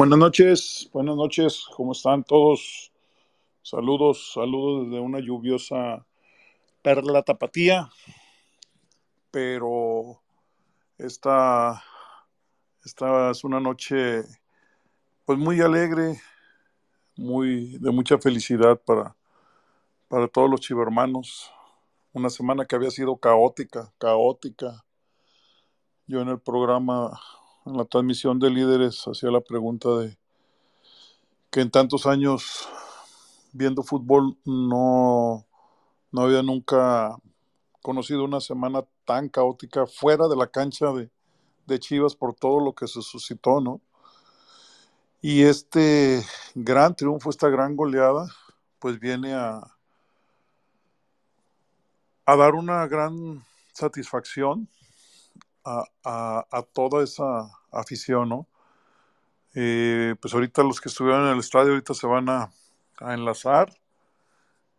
Buenas noches, buenas noches, ¿cómo están todos? Saludos, saludos desde una lluviosa perla tapatía, pero esta, esta es una noche pues muy alegre, muy de mucha felicidad para, para todos los chivermanos. Una semana que había sido caótica, caótica. Yo en el programa en la transmisión de líderes hacía la pregunta de que en tantos años viendo fútbol no, no había nunca conocido una semana tan caótica fuera de la cancha de, de Chivas por todo lo que se suscitó, ¿no? Y este gran triunfo, esta gran goleada, pues viene a, a dar una gran satisfacción a, a, toda esa afición, ¿no? Eh, pues ahorita los que estuvieron en el estadio ahorita se van a, a enlazar,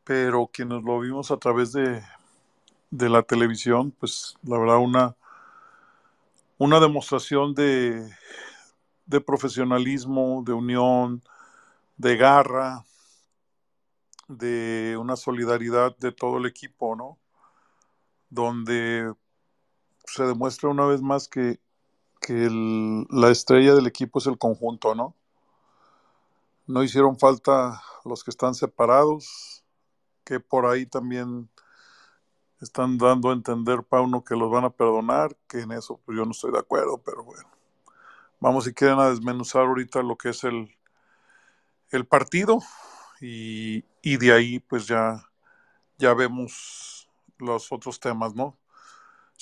pero quienes lo vimos a través de, de la televisión, pues la verdad una, una demostración de, de profesionalismo, de unión, de garra, de una solidaridad de todo el equipo, ¿no? Donde se demuestra una vez más que, que la estrella del equipo es el conjunto, ¿no? No hicieron falta los que están separados, que por ahí también están dando a entender, Pauno, que los van a perdonar, que en eso pues yo no estoy de acuerdo, pero bueno. Vamos si quieren a desmenuzar ahorita lo que es el, el partido y, y de ahí pues ya, ya vemos los otros temas, ¿no?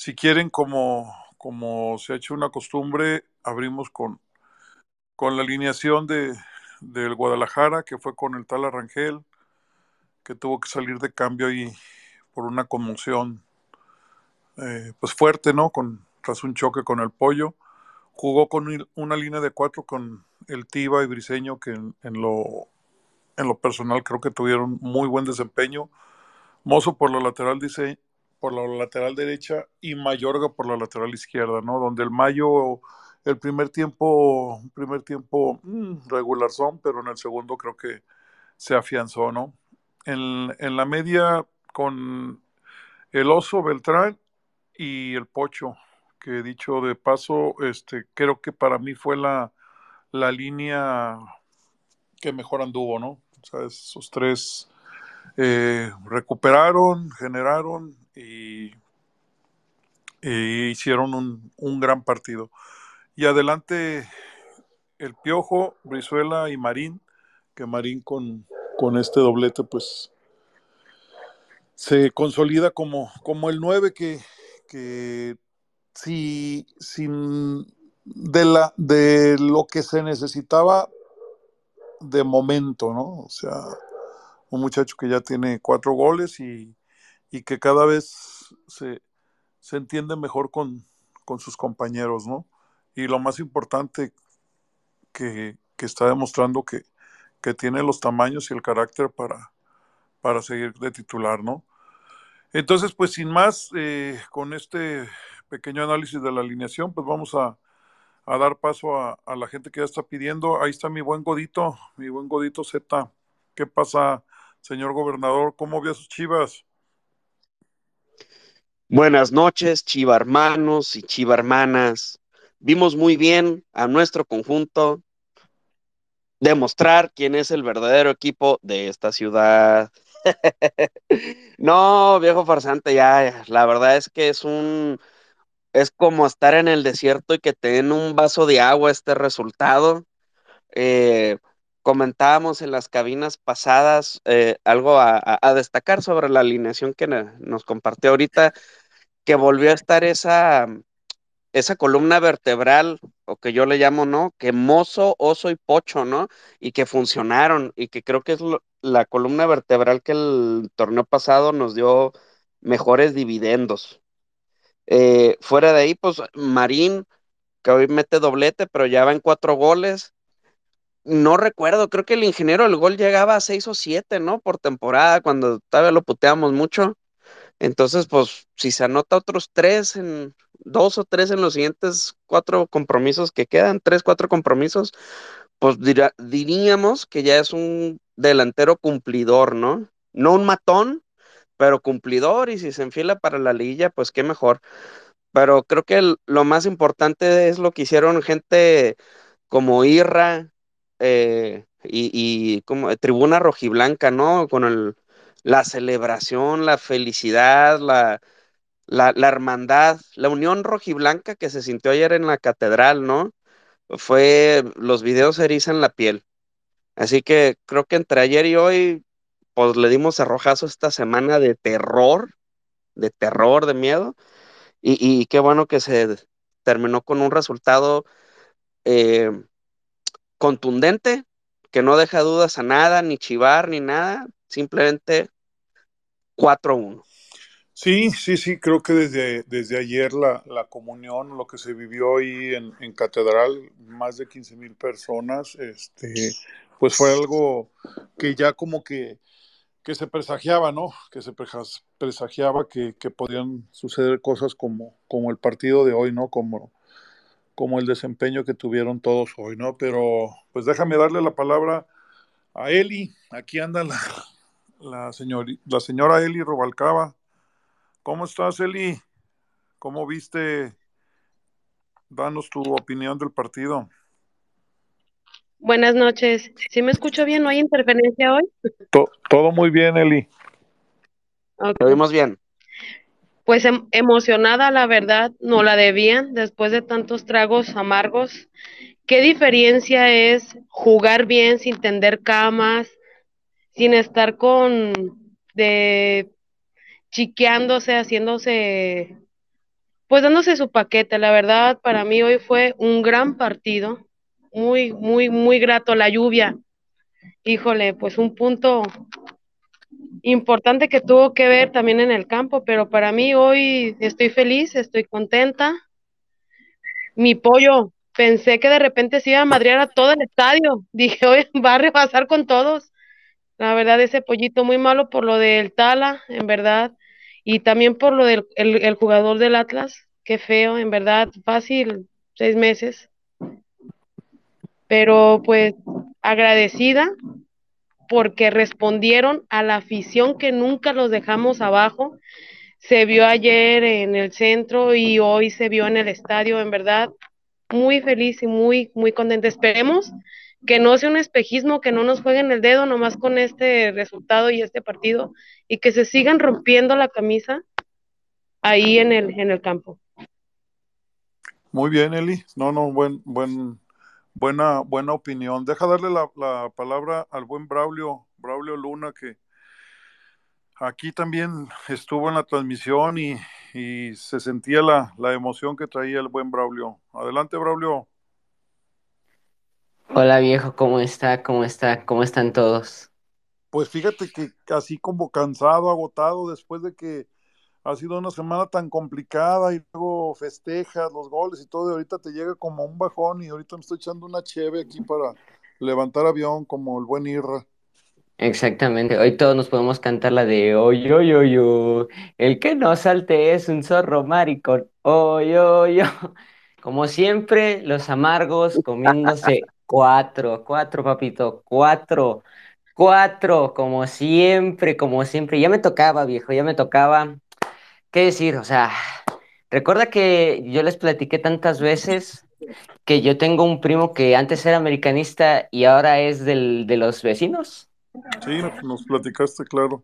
Si quieren, como, como se ha hecho una costumbre, abrimos con, con la alineación de, del Guadalajara, que fue con el tal Arrangel, que tuvo que salir de cambio ahí por una conmoción eh, pues fuerte, ¿no? Con, tras un choque con el pollo. Jugó con un- una línea de cuatro con el Tiva y Briseño, que en, en lo, en lo personal creo que tuvieron muy buen desempeño. Mozo por la lateral dice por la lateral derecha y Mayorga por la lateral izquierda, ¿no? Donde el Mayo el primer tiempo primer tiempo mm, regular son, pero en el segundo creo que se afianzó, ¿no? En, en la media con el Oso Beltrán y el Pocho, que dicho de paso, este creo que para mí fue la, la línea que mejor anduvo, ¿no? O sea, esos tres eh, recuperaron, generaron y, y hicieron un, gran partido. Y adelante el Piojo, Brizuela y Marín, que Marín con, con este doblete pues se consolida como, como el 9 que, que si, sin de, la, de lo que se necesitaba de momento, ¿no? O sea, un muchacho que ya tiene cuatro goles y, y que cada vez se, se entiende mejor con, con, sus compañeros, ¿no? Y lo más importante que, que está demostrando que, que, tiene los tamaños y el carácter para, para seguir de titular, ¿no? Entonces, pues sin más, eh, con este pequeño análisis de la alineación, pues vamos a, a dar paso a, a, la gente que ya está pidiendo. Ahí está mi buen Godito, mi buen Godito Z. ¿Qué pasa, señor gobernador? ¿Cómo vio sus chivas? Buenas noches, chiva hermanos y chiva hermanas. Vimos muy bien a nuestro conjunto demostrar quién es el verdadero equipo de esta ciudad. no, viejo farsante, ya, la verdad es que es un, es como estar en el desierto y que te den un vaso de agua este resultado. Eh, comentábamos en las cabinas pasadas eh, algo a, destacar sobre la alineación que nos compartió ahorita, que volvió a estar esa, esa columna vertebral, o que yo le llamo, ¿no? Que mozo, oso y pocho, ¿no? Y que funcionaron, y que creo que es la columna vertebral que el torneo pasado nos dio mejores dividendos. Eh, fuera de ahí, pues Marín, que hoy mete doblete, pero ya va en cuatro goles. No recuerdo, creo que el ingeniero del gol llegaba a seis o siete, ¿no? Por temporada, cuando todavía lo puteamos mucho. Entonces, pues, si se anota otros tres en dos o tres en los siguientes cuatro compromisos que quedan, tres, cuatro compromisos, pues diríamos que ya es un delantero cumplidor, ¿no? No un matón, pero cumplidor y si se enfila para la liguilla, pues qué mejor. Pero creo que lo más importante es lo que hicieron gente como Irra eh, y, como Tribuna Rojiblanca, ¿no? Con el, la celebración, la felicidad, la, la, la hermandad, la unión rojiblanca que se sintió ayer en la catedral, ¿no? Fue, los videos erizan la piel. Así que creo que entre ayer y hoy, pues le dimos arrojazo esta semana de terror, de terror, de miedo, y, y qué bueno que se terminó con un resultado eh, contundente, que no deja dudas a nada, ni chivar, ni nada, simplemente 4-1. Sí, sí, sí, creo que desde, desde ayer la, la comunión, lo que se vivió ahí en, en Catedral, más de 15 mil personas, este, pues fue algo que ya como que, que se presagiaba, ¿no? Que se presagiaba que, que podían suceder cosas como, como el partido de hoy, ¿no? Como, como el desempeño que tuvieron todos hoy, ¿no? Pero pues déjame darle la palabra a Eli. Aquí anda la, la, señori- la señora Eli Robalcaba. ¿Cómo estás, Eli? ¿Cómo viste? Danos tu opinión del partido. Buenas noches. ¿Sí me escucho bien? ¿No hay interferencia hoy? To- todo muy bien, Eli. Ok. Lo vimos bien. Pues em- emocionada, la verdad, no la debían después de tantos tragos amargos. ¿Qué diferencia es jugar bien sin tender camas, sin estar con de chiqueándose, haciéndose, pues dándose su paquete? La verdad, para mí hoy fue un gran partido, muy, muy, muy grato. La lluvia, híjole, pues un punto importante que tuvo que ver también en el campo, pero para mí hoy estoy feliz, estoy contenta. Mi pollo, pensé que de repente se iba a madrear a todo el estadio. Dije, hoy va a rebasar con todos. La verdad, ese pollito muy malo por lo del Tala, en verdad, y también por lo del el, el jugador del Atlas. Qué feo, en verdad, fácil, seis meses. Pero pues agradecida porque respondieron a la afición que nunca los dejamos abajo. Se vio ayer en el centro y hoy se vio en el estadio, en verdad, muy feliz y muy, muy contenta. Esperemos que no sea un espejismo, que no nos jueguen el dedo nomás con este resultado y este partido y que se sigan rompiendo la camisa ahí en el, en el campo. Muy bien, Eli. No, no, buen, buen, buena, buena opinión. Deja darle la, la palabra al buen Braulio, Braulio Luna, que aquí también estuvo en la transmisión y, y se sentía la, la emoción que traía el buen Braulio. Adelante, Braulio. Hola viejo, ¿cómo está? ¿Cómo está? ¿Cómo están todos? Pues fíjate que así como cansado, agotado, después de que ha sido una semana tan complicada y luego festejas los goles y todo, y ahorita te llega como un bajón y ahorita me estoy echando una cheve aquí para levantar avión como el buen Irra. Exactamente, hoy todos nos podemos cantar la de oy, oy, oy, oy, el que no salte es un zorro maricón, oy, oy, oy. Como siempre, los amargos comiéndose cuatro, cuatro, papito, cuatro, cuatro, como siempre, como siempre. Ya me tocaba, viejo, ya me tocaba. ¿Qué decir? O sea, recuerda que yo les platiqué tantas veces que yo tengo un primo que antes era americanista y ahora es del, de los vecinos. Sí, nos platicaste, claro.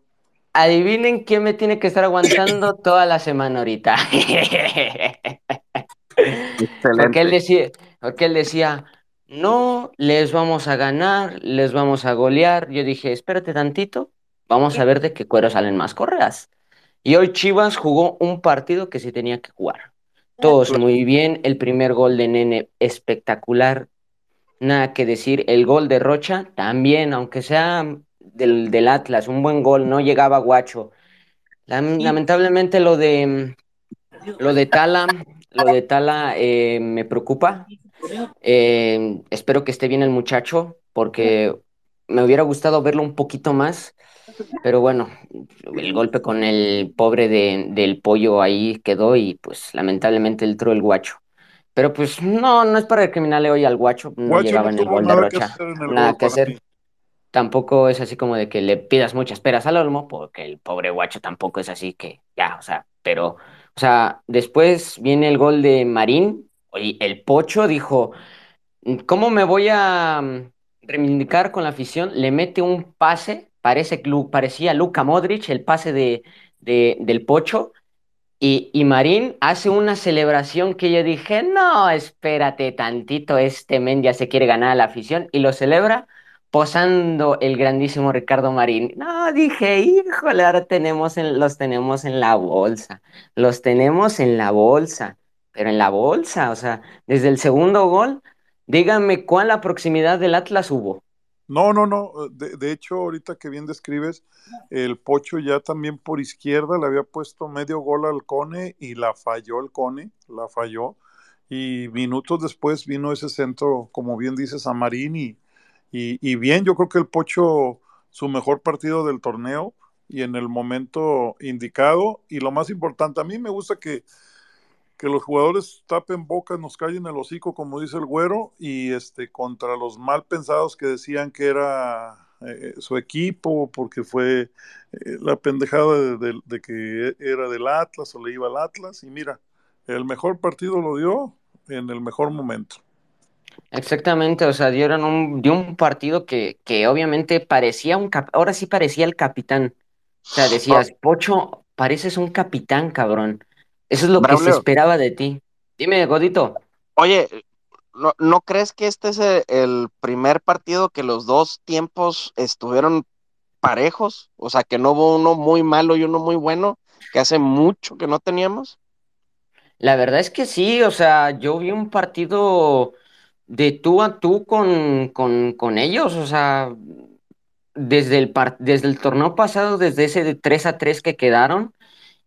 Adivinen quién me tiene que estar aguantando toda la semana ahorita. Porque él decía, porque él decía, no les vamos a ganar, les vamos a golear. Yo dije, espérate tantito, vamos a ver de qué cuero salen más correas. Y hoy Chivas jugó un partido que sí tenía que jugar. Todos muy bien, el primer gol de Nene espectacular, nada que decir. El gol de Rocha también, aunque sea del, del Atlas, un buen gol, no llegaba guacho. Lam- lamentablemente lo de lo de Tala, lo de Tala eh, me preocupa. Eh, espero que esté bien el muchacho, porque me hubiera gustado verlo un poquito más. Pero bueno, el golpe con el pobre de, del pollo ahí quedó y pues lamentablemente entró el guacho. Pero pues no, no es para recriminarle hoy al guacho, no Guacho llegaba no en el gol de Rocha. Nada que hacer. Tampoco es así como de que le pidas muchas peras al olmo, porque el pobre guacho tampoco es así que ya, o sea, pero, o sea, después viene el gol de Marín, y el Pocho dijo, ¿cómo me voy a mm, reivindicar con la afición? Le mete un pase, parece, parecía Luka Modric, el pase de, de- del Pocho, y, y Marín hace una celebración que yo dije, no, espérate tantito, este men ya se quiere ganar a la afición y lo celebra posando el grandísimo Ricardo Marín. No, dije, híjole, ahora tenemos en- los tenemos en la bolsa, los tenemos en la bolsa, pero en la bolsa, o sea, desde el segundo gol, díganme cuál la proximidad del Atlas hubo. No, no, no. De, de hecho, ahorita que bien describes, el Pocho ya también por izquierda le había puesto medio gol al Cone y la falló el Cone, la falló. Y minutos después vino ese centro, como bien dices, a Marín y, y, y bien, yo creo que el Pocho, su mejor partido del torneo y en el momento indicado. Y lo más importante, a mí me gusta que, que los jugadores tapen bocas, nos callen el hocico, como dice el güero, y este contra los mal pensados que decían que era eh, su equipo, porque fue eh, la pendejada de, de, de, que era del Atlas o le iba al Atlas, y mira, el mejor partido lo dio en el mejor momento. Exactamente, o sea, dieron un, dio un partido que, que obviamente parecía un cap, ahora sí parecía el capitán. O sea, decías, Pocho, pareces un capitán, cabrón. Eso es lo Braulio. que se esperaba de ti. Dime, Godito. Oye, ¿no, ¿no crees que este es el primer partido que los dos tiempos estuvieron parejos? O sea, que no hubo uno muy malo y uno muy bueno, que hace mucho que no teníamos. La verdad es que sí, o sea, yo vi un partido de tú a tú con, con, con ellos, o sea, desde el, par desde el torneo pasado, desde ese de 3 a 3 que quedaron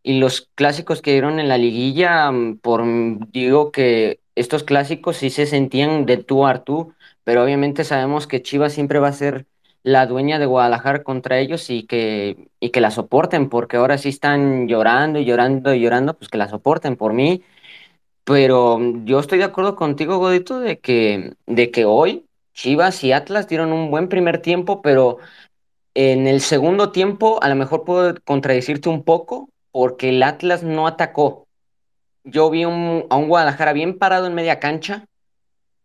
y los clásicos que dieron en la liguilla, por digo que estos clásicos sí se sentían de tú a tú, pero obviamente sabemos que Chivas siempre va a ser la dueña de Guadalajara contra ellos y que, y que la soporten, porque ahora sí están llorando y llorando y llorando, pues que la soporten por mí. Pero yo estoy de acuerdo contigo, Godito, de que, de que hoy Chivas y Atlas dieron un buen primer tiempo, pero en el segundo tiempo a lo mejor puedo contradecirte un poco, porque el Atlas no atacó. Yo vi un, a un Guadalajara bien parado en media cancha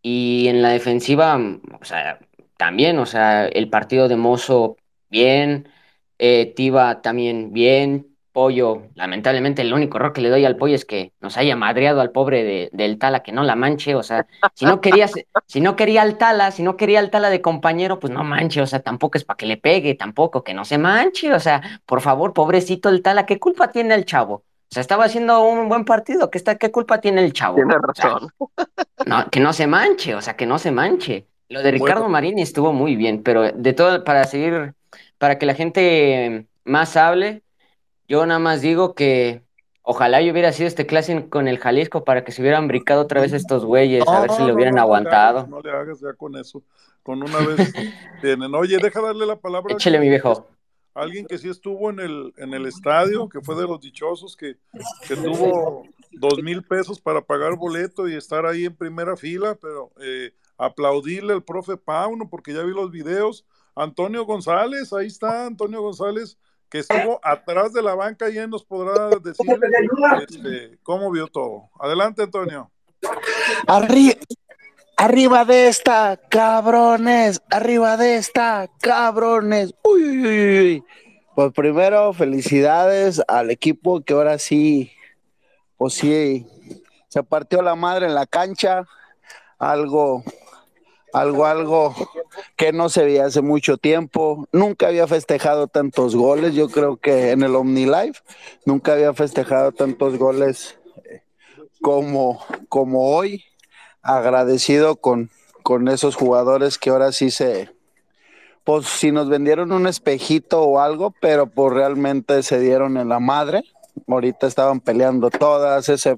y en la defensiva, o sea, también, o sea, el partido de Mozo bien, eh, Tiva también bien, Pollo, lamentablemente el único error que le doy al Pollo es que nos haya madreado al pobre de, del Tala, que no la manche, o sea, si no querías, si no quería al Tala, si no quería al Tala de compañero, pues no manche, o sea, tampoco es para que le pegue, tampoco, que no se manche, o sea, por favor, pobrecito el Tala, ¿qué culpa tiene el chavo? O sea, estaba haciendo un buen partido, ¿qué, está, qué culpa tiene el chavo? Tiene razón. O sea, no, que no se manche, o sea, que no se manche. Lo de Ricardo bueno. Marini estuvo muy bien, pero de todo, para seguir, para que la gente más hable, yo nada más digo que ojalá yo hubiera sido este clásico con el Jalisco para que se hubieran brincado otra vez estos güeyes, no, a ver si lo hubieran no, aguantado. No le, hagas, no le hagas ya con eso, con una vez tienen. Oye, deja darle la palabra. Échale, mi viejo. Alguien que sí estuvo en el, en el estadio, que fue de los dichosos, que, que tuvo dos mil pesos para pagar boleto y estar ahí en primera fila, pero eh, aplaudirle al profe Pauno, porque ya vi los videos. Antonio González, ahí está Antonio González, que estuvo atrás de la banca y él nos podrá decir este, cómo vio todo. Adelante, Antonio. Arri arriba de esta, cabrones, arriba de esta, cabrones. Uy, uy, uy, uy. Pues primero, felicidades al equipo que ahora sí, pues sí, se partió la madre en la cancha. Algo, algo, algo que no se veía hace mucho tiempo. Nunca había festejado tantos goles. Yo creo que en el OmniLife nunca había festejado tantos goles como, como hoy. Agradecido con, con esos jugadores que ahora sí se, pues si nos vendieron un espejito o algo, pero pues realmente se dieron en la madre. Ahorita estaban peleando todas, ese,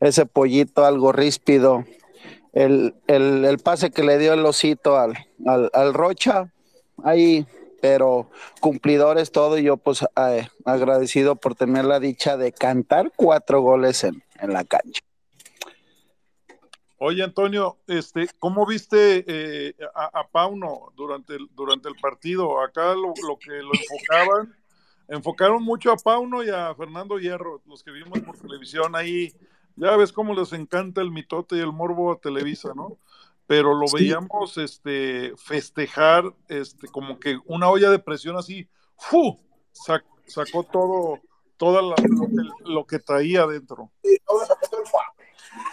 ese pollito algo ríspido, el, el, el, pase que le dio el osito al, al, al, Rocha, ahí, pero cumplidores todo, y yo pues eh, agradecido por tener la dicha de cantar cuatro goles en, en la cancha. Oye, Antonio, este, ¿cómo viste eh, a, a, Pauno durante el, durante el partido? Acá lo, lo, que lo enfocaban, enfocaron mucho a Pauno y a Fernando Hierro, los que vimos por televisión ahí. Ya ves cómo les encanta el mitote y el morbo a Televisa, ¿no? Pero lo sí. veíamos este, festejar este, como que una olla de presión así, ¡fu! Sac, sacó todo, todo lo, que, lo que traía adentro.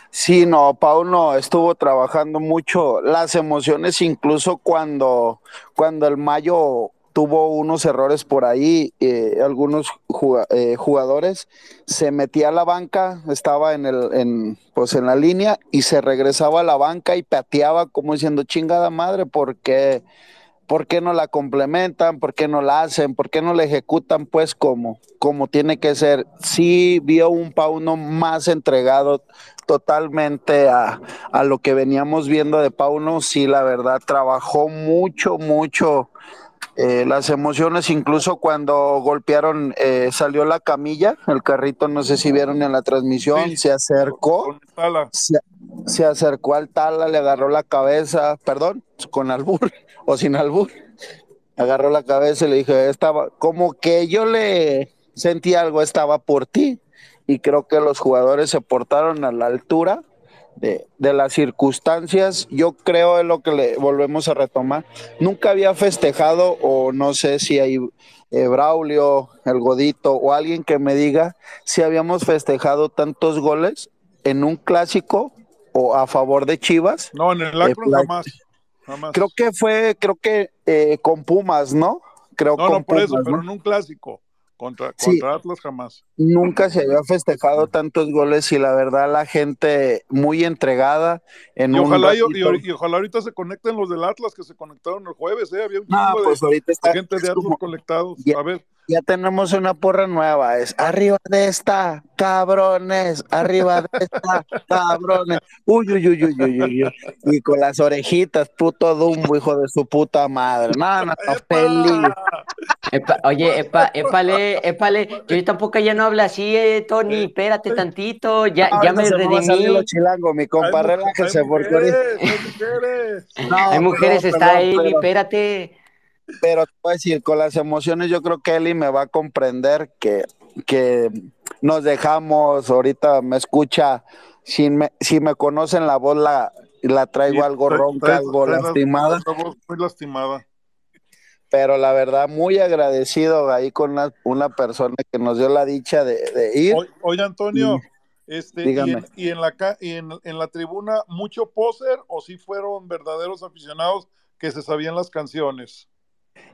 Sí, no, Pauno estuvo trabajando mucho las emociones, incluso cuando, cuando el Mayo tuvo unos errores por ahí, eh, algunos jugadores, se metía a la banca, estaba en el, en, pues en la línea y se regresaba a la banca y pateaba como diciendo chingada madre, ¿por qué no la complementan? ¿Por qué no la hacen? ¿Por qué no la ejecutan pues como, como tiene que ser? Sí vio un Pauno más entregado totalmente a, a, lo que veníamos viendo de Pauno, sí, la verdad, trabajó mucho, mucho eh, las emociones, incluso cuando golpearon, eh, salió la camilla, el carrito, no sé si vieron en la transmisión, sí, se acercó, se, se, acercó al tala, le agarró la cabeza, perdón, con albur o sin albur, agarró la cabeza y le dije, estaba, como que yo le sentí algo, estaba por ti, y creo que los jugadores se portaron a la altura de, de, las circunstancias, yo creo es lo que le volvemos a retomar. Nunca había festejado, o no sé si hay eh, Braulio, el Godito, o alguien que me diga si habíamos festejado tantos goles en un clásico o a favor de Chivas. No, en el Acro eh, jamás, jamás. Creo que fue, creo que eh, con Pumas, ¿no? Creo no, con no, por Pumas, eso, ¿no? pero en un clásico. Contra, Sí. contra Atlas jamás. Nunca se había festejado tantos goles y la verdad la gente muy entregada en Y un ojalá, y, ratito. y- y ojalá ahorita se conecten los del Atlas que se conectaron el jueves, ¿eh? Había un de- pues de, gente de Atlas como- conectados. Ya. A ver, ya tenemos una porra nueva, es arriba de esta, cabrones, arriba de esta, cabrones. Uy, uy, uy, uy, uy, uy, uy. Y con las orejitas, puto Dumbo, hijo de su puta madre. No, no, no, feliz. Epa, oye, epa, épale, épale, yo tampoco ya no hablo así, eh, Tony, espérate tantito, ya, ya Ahorita me redimí. lo chilango, mi compa, hay, relájese, hay porque ahorita- mujeres, hay mujeres. No, Hay mujeres, perdón, está perdón, pero- espérate. Pero te voy a decir, con las emociones, yo creo que Eli me va a comprender que, que nos dejamos, ahorita me escucha, si me, si me conocen la voz, la, la traigo Sí, algo ronca, traes- algo traes lastimada, traes muy lastimada. pero la verdad, muy agradecido ahí con una, una persona que nos dio la dicha de, de ir. Oye, oye, Antonio, este, y, en, y en la ca- y en, en la tribuna, ¿mucho poser o si fueron verdaderos aficionados que se sabían las canciones?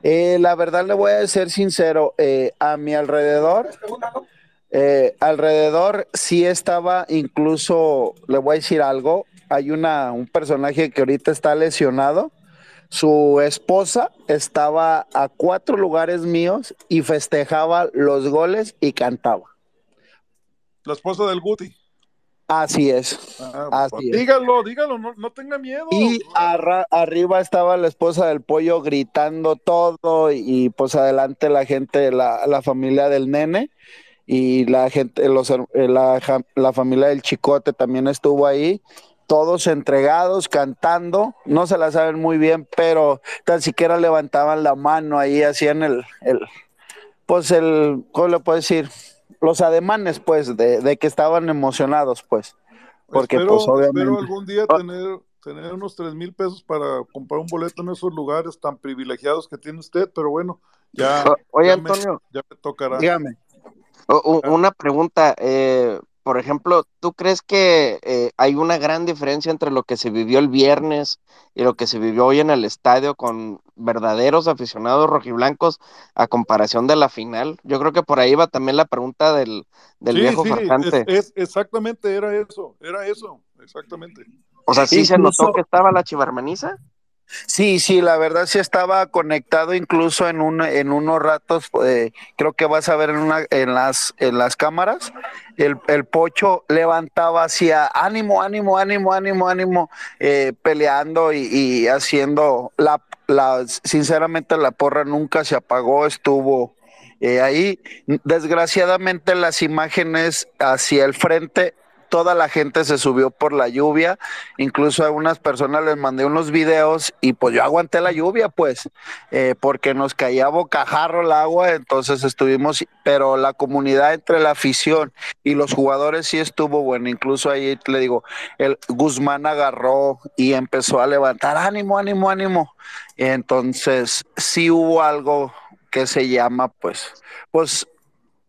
Eh, la verdad le voy a ser sincero, eh, a mi alrededor, eh, alrededor sí estaba incluso, le voy a decir algo, hay una, un personaje que ahorita está lesionado, su esposa estaba a cuatro lugares míos y festejaba los goles y cantaba. La esposa del Guti. Así es. Ah, Así pues, es. dígalo, no, no tenga miedo. Y arra- arriba estaba la esposa del pollo gritando todo y, pues adelante la gente, la, la familia del nene y la gente, los, eh, la, la familia del chicote también estuvo ahí, todos entregados, cantando, no se la saben muy bien, pero tan siquiera levantaban la mano ahí, hacían el, el pues el, ¿cómo le puedo decir? Los ademanes, pues, de, de que estaban emocionados, pues. Porque, espero, pues, obviamente. espero algún día Ah. tener, tener unos tres mil pesos para comprar un boleto en esos lugares tan privilegiados que tiene usted, pero bueno, ya, O- Oye, ya, me, Antonio, ya me tocará. Dígame. u- una pregunta. eh, por ejemplo, ¿tú crees que eh, hay una gran diferencia entre lo que se vivió el viernes y lo que se vivió hoy en el estadio con verdaderos aficionados rojiblancos a comparación de la final? Yo creo que por ahí va también la pregunta del, del sí, viejo sí, es, es- exactamente era eso, era eso, exactamente. O sea, ¿sí se notó que estaba la chivarmaniza? Sí, sí, la verdad sí estaba conectado incluso en un, en unos ratos, eh, creo que vas a ver en una, en las, en las cámaras, el, el pocho levantaba hacia ánimo, ánimo, ánimo, ánimo, ánimo, eh, peleando y, haciendo la, la, sinceramente la porra nunca se apagó, estuvo eh, ahí. Desgraciadamente las imágenes hacia el frente toda la gente se subió por la lluvia, incluso a unas personas les mandé unos videos y pues yo aguanté la lluvia, pues, eh, porque nos caía bocajarro el agua, entonces estuvimos, pero la comunidad entre la afición y los jugadores sí estuvo bueno, incluso ahí le digo, el Guzmán agarró y empezó a levantar, ánimo, ánimo, ánimo, entonces sí hubo algo que se llama, pues, pues,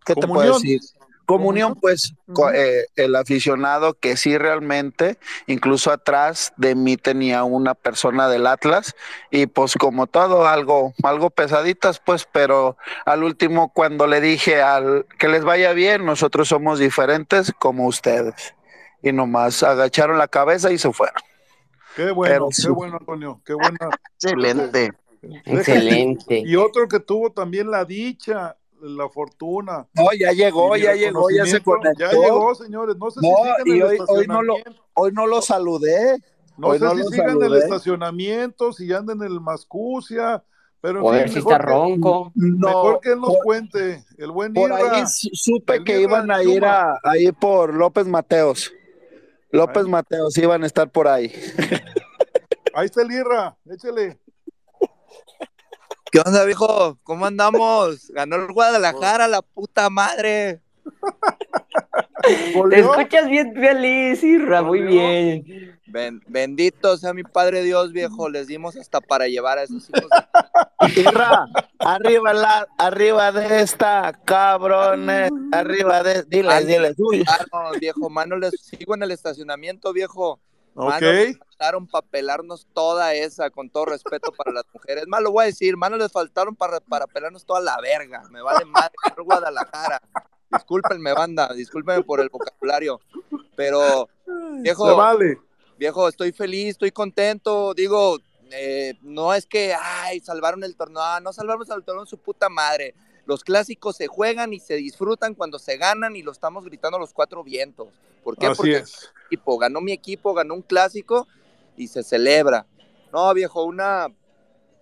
¿qué te puedo decir? Comunión, pues, eh, el aficionado que sí realmente, incluso atrás de mí tenía una persona del Atlas y pues como todo, algo, algo pesaditas, pues, pero al último cuando le dije al que les vaya bien, nosotros somos diferentes como ustedes. Y nomás agacharon la cabeza y se fueron. Qué bueno, qué bueno, Antonio, qué buena. Excelente. Excelente. Y otro que tuvo también la dicha, la fortuna. No, ya llegó, ya llegó, ya se conectó. Ya llegó, señores. No sé si No, sigan y el hoy, hoy no lo, hoy no lo saludé. No hoy sé no si sigan el saludé. estacionamiento, si andan en el Mascucia, pero en fin, si mejor está que- ronco. No, Mejor que él nos por, cuente. El buen por Irra. ahí su- supe El que Irra iban a ir a, a ir por López Mateos. López Ahí. Mateos iban a estar por ahí. Ahí está el Irra, échale. ¿Qué onda, viejo? ¿Cómo andamos? Ganó el Guadalajara, la puta madre. Te escuchas bien feliz, Irra, muy bien. Ben- bendito sea mi padre Dios, viejo. Les dimos hasta para llevar a esos hijos. de- Irra, arriba la, arriba de esta, cabrones, arriba de, diles, diles, uy. Viejo, mano, les sigo en el estacionamiento, viejo. Ok. Mano, les faltaron para pelarnos toda esa, con todo respeto para las mujeres. Más lo voy a decir, mano, les faltaron para, para pelarnos toda la verga. Me vale madre, Guadalajara. Discúlpenme, banda, discúlpenme por el vocabulario. Pero, viejo, vale. viejo, estoy feliz, estoy contento. Digo, eh, no es que, ay, salvaron el torneo. Ah, no salvamos el torneo su puta madre. Los clásicos se juegan y se disfrutan cuando se ganan y lo estamos gritando a los cuatro vientos. ¿Por qué? Así Porque es. equipo, ganó mi equipo, ganó un clásico y se celebra. No, viejo, una...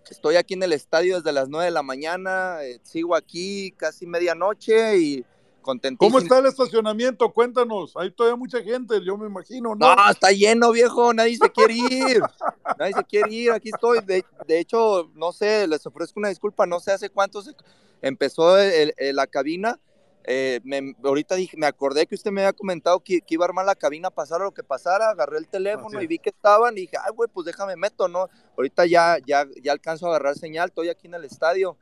Estoy aquí en el estadio desde las 9 de la mañana, eh, sigo aquí casi medianoche y contentísimo. ¿Cómo está el estacionamiento? Cuéntanos. Hay todavía mucha gente, yo me imagino, ¿no? No, está lleno, viejo, nadie se quiere ir. Nadie se quiere ir, aquí estoy. De, de hecho, no sé, les ofrezco una disculpa, no sé hace cuánto se- empezó el- el- la cabina. Eh, me- ahorita dije, me acordé que usted me había comentado que, que iba a armar la cabina, pasara lo que pasara, agarré el teléfono y vi que estaban y dije, ay, güey, pues déjame meto, ¿no? Ahorita ya, ya, ya alcanzo a agarrar señal, estoy aquí en el estadio.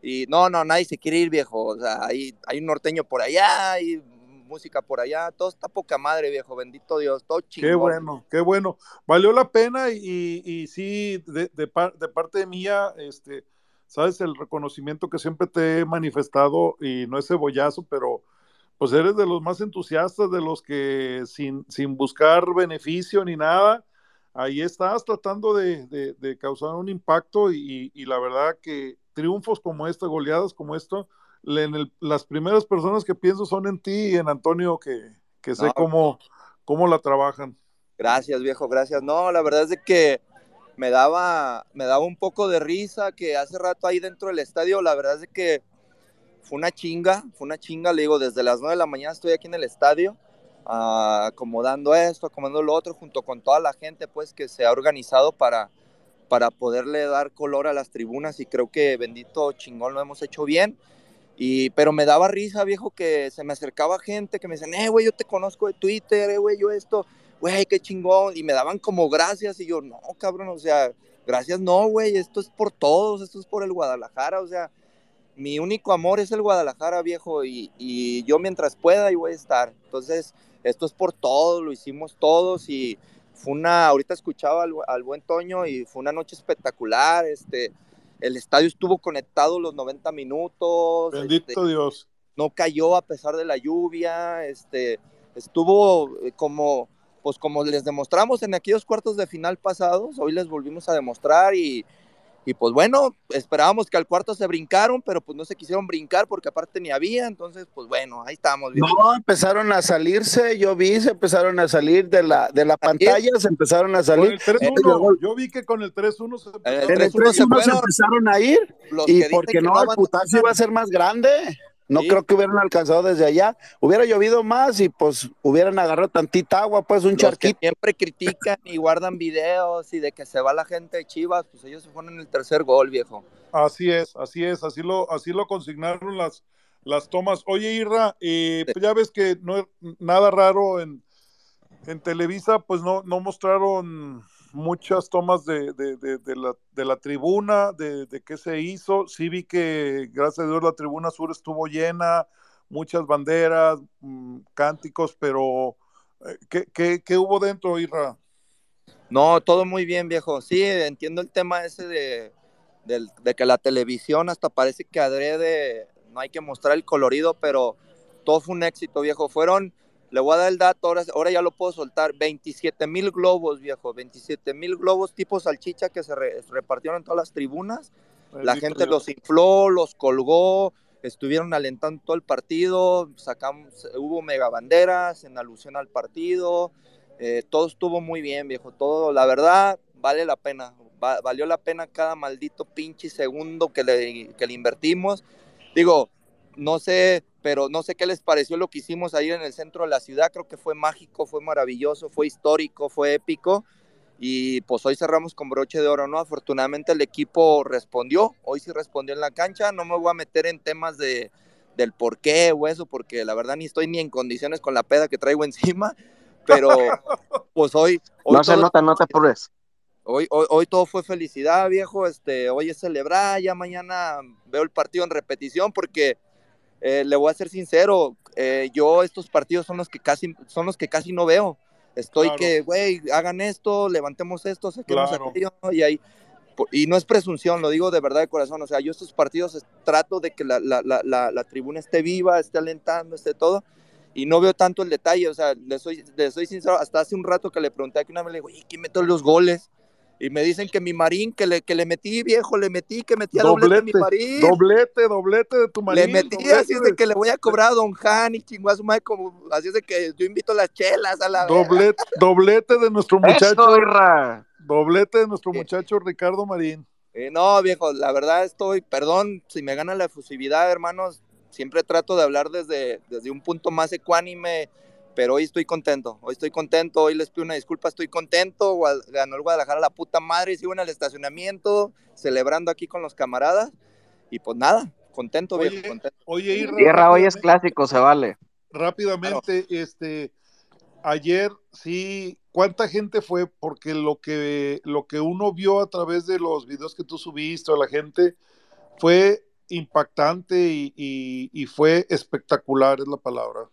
Y no, no, nadie se quiere ir, viejo. O sea, hay, hay un norteño por allá, hay música por allá, todo está poca madre, viejo, bendito Dios, todo chingón. Qué bueno, qué bueno. Valió la pena y, y sí, de, de par- de parte mía, este, sabes, el reconocimiento que siempre te he manifestado y no es cebollazo, pero pues eres de los más entusiastas, de los que sin, sin buscar beneficio ni nada, ahí estás tratando de, de- de causar un impacto y, y la verdad que triunfos como este, goleadas como esto, le- en el- las primeras personas que pienso son en ti y en Antonio, que, que sé No. cómo, cómo la trabajan. Gracias, viejo, gracias. No, la verdad es de que me daba, me daba un poco de risa que hace rato ahí dentro del estadio, la verdad es que fue una chinga, fue una chinga, le digo, desde las 9 de la mañana estoy aquí en el estadio, ah, acomodando esto, acomodando lo otro, junto con toda la gente, pues, que se ha organizado para, para poderle dar color a las tribunas y creo que bendito chingón lo hemos hecho bien. Y, pero me daba risa, viejo, que se me acercaba gente que me decían, eh, güey, yo te conozco de Twitter, eh, güey, yo esto güey, qué chingón, y me daban como gracias, y yo, no, cabrón, o sea, gracias no, güey, esto es por todos, esto es por el Guadalajara, o sea, mi único amor es el Guadalajara, viejo, y, y yo mientras pueda ahí voy a estar, entonces, esto es por todos, lo hicimos todos, y fue una, ahorita escuchaba al, al buen Toño, y fue una noche espectacular, este, el estadio estuvo conectado los 90 minutos, Bendito este, Dios. no cayó a pesar de la lluvia, este, estuvo eh, como, pues como les demostramos en aquellos cuartos de final pasados, hoy les volvimos a demostrar y, y pues bueno, esperábamos que al cuarto se brincaron, pero pues no se quisieron brincar porque aparte ni había, entonces pues bueno, ahí estamos. No, empezaron a salirse, yo vi, se empezaron a salir de la, de la pantalla, se empezaron a Con salir. el 3-1, yo vi que con el 3-1 se El a- En el 3-1 se 3-1 se empezaron a ir Los y porque que no, el abandonan- putazo iba a ser más grande. No creo que hubieran alcanzado desde allá. Hubiera llovido más y pues hubieran agarrado tantita agua, pues un charquito. siempre critican y guardan videos y de que se va la gente de Chivas, pues ellos se fueron en el tercer gol, viejo. Así es, así es, así lo, así lo consignaron las, las tomas. Oye, Irra, eh, pues ya ves que no es nada raro en, en Televisa, pues no, no mostraron muchas tomas de, de, de, la, de la, tribuna, de, qué se hizo. Sí vi que, gracias a Dios, la tribuna sur estuvo llena, muchas banderas, mm, cánticos, pero eh, ¿qué, qué, qué hubo dentro, Irra? No, todo muy bien, viejo. Sí, entiendo el tema ese de, de, que la televisión hasta parece que adrede, no hay que mostrar el colorido, pero todo fue un éxito, viejo. Fueron le voy a dar el dato, ahora, ahora ya lo puedo soltar. 27 mil globos, viejo. 27 mil globos tipo salchicha que se repartieron en todas las tribunas. La gente los infló, los colgó, estuvieron alentando todo el partido. Sacamos, hubo mega banderas en alusión al partido. Eh, todo estuvo muy bien, viejo. Todo, la verdad, vale la pena. valió la pena cada maldito pinche segundo que le, que le invertimos. Digo, no sé pero no sé qué les pareció lo que hicimos ahí en el centro de la ciudad, creo que fue mágico, fue maravilloso, fue histórico, fue épico. Y pues hoy cerramos con broche de oro, ¿no? Afortunadamente el equipo respondió, hoy sí respondió en la cancha, no me voy a meter en temas de, del por qué o eso, porque la verdad ni estoy ni en condiciones con la peda que traigo encima, pero pues hoy... hoy no se nota, no te apures. Hoy, hoy, hoy, todo fue felicidad, viejo, este, hoy es celebrar, ya mañana veo el partido en repetición porque eh, le voy a ser sincero, eh, yo estos partidos son los que casi, son los que casi no veo. Estoy que, güey, hagan esto, levantemos esto, saquemos aquello, y ahí, y no es presunción, lo digo de verdad de corazón, o sea, yo estos partidos trato de que la, la, la, la, tribuna esté viva, esté alentando, esté todo, y no veo tanto el detalle, o sea, le soy, le soy sincero, hasta hace un rato que le pregunté a que una vez le digo, ¿y quién metió los goles? Y me dicen que mi marín, que le, que le metí, viejo, le metí, que metí a doblete, mi marín. Doblete, doblete de tu marín. Le metí, así es de que le voy a cobrar a Don Han y chinguazo, como, así es de que yo invito las chelas a la Doblete, doblete de nuestro muchacho. doblete de nuestro muchacho Ricardo Marín. Eh, no, viejo, la verdad estoy, perdón si me gana la efusividad, hermanos, siempre trato de hablar desde, desde un punto más ecuánime, pero hoy estoy contento, hoy estoy contento, hoy les pido una disculpa, estoy contento, ganó el Guadalajara la puta madre, sigo en el estacionamiento, celebrando aquí con los camaradas, y pues nada, contento, oye, viejo, contento. Oye, Tierra hoy es clásico, se vale. Rápidamente, este, ayer sí, ¿cuánta gente fue? Porque lo que, lo que uno vio a través de los videos que tú subiste a la gente fue impactante y, y fue espectacular, es la palabra.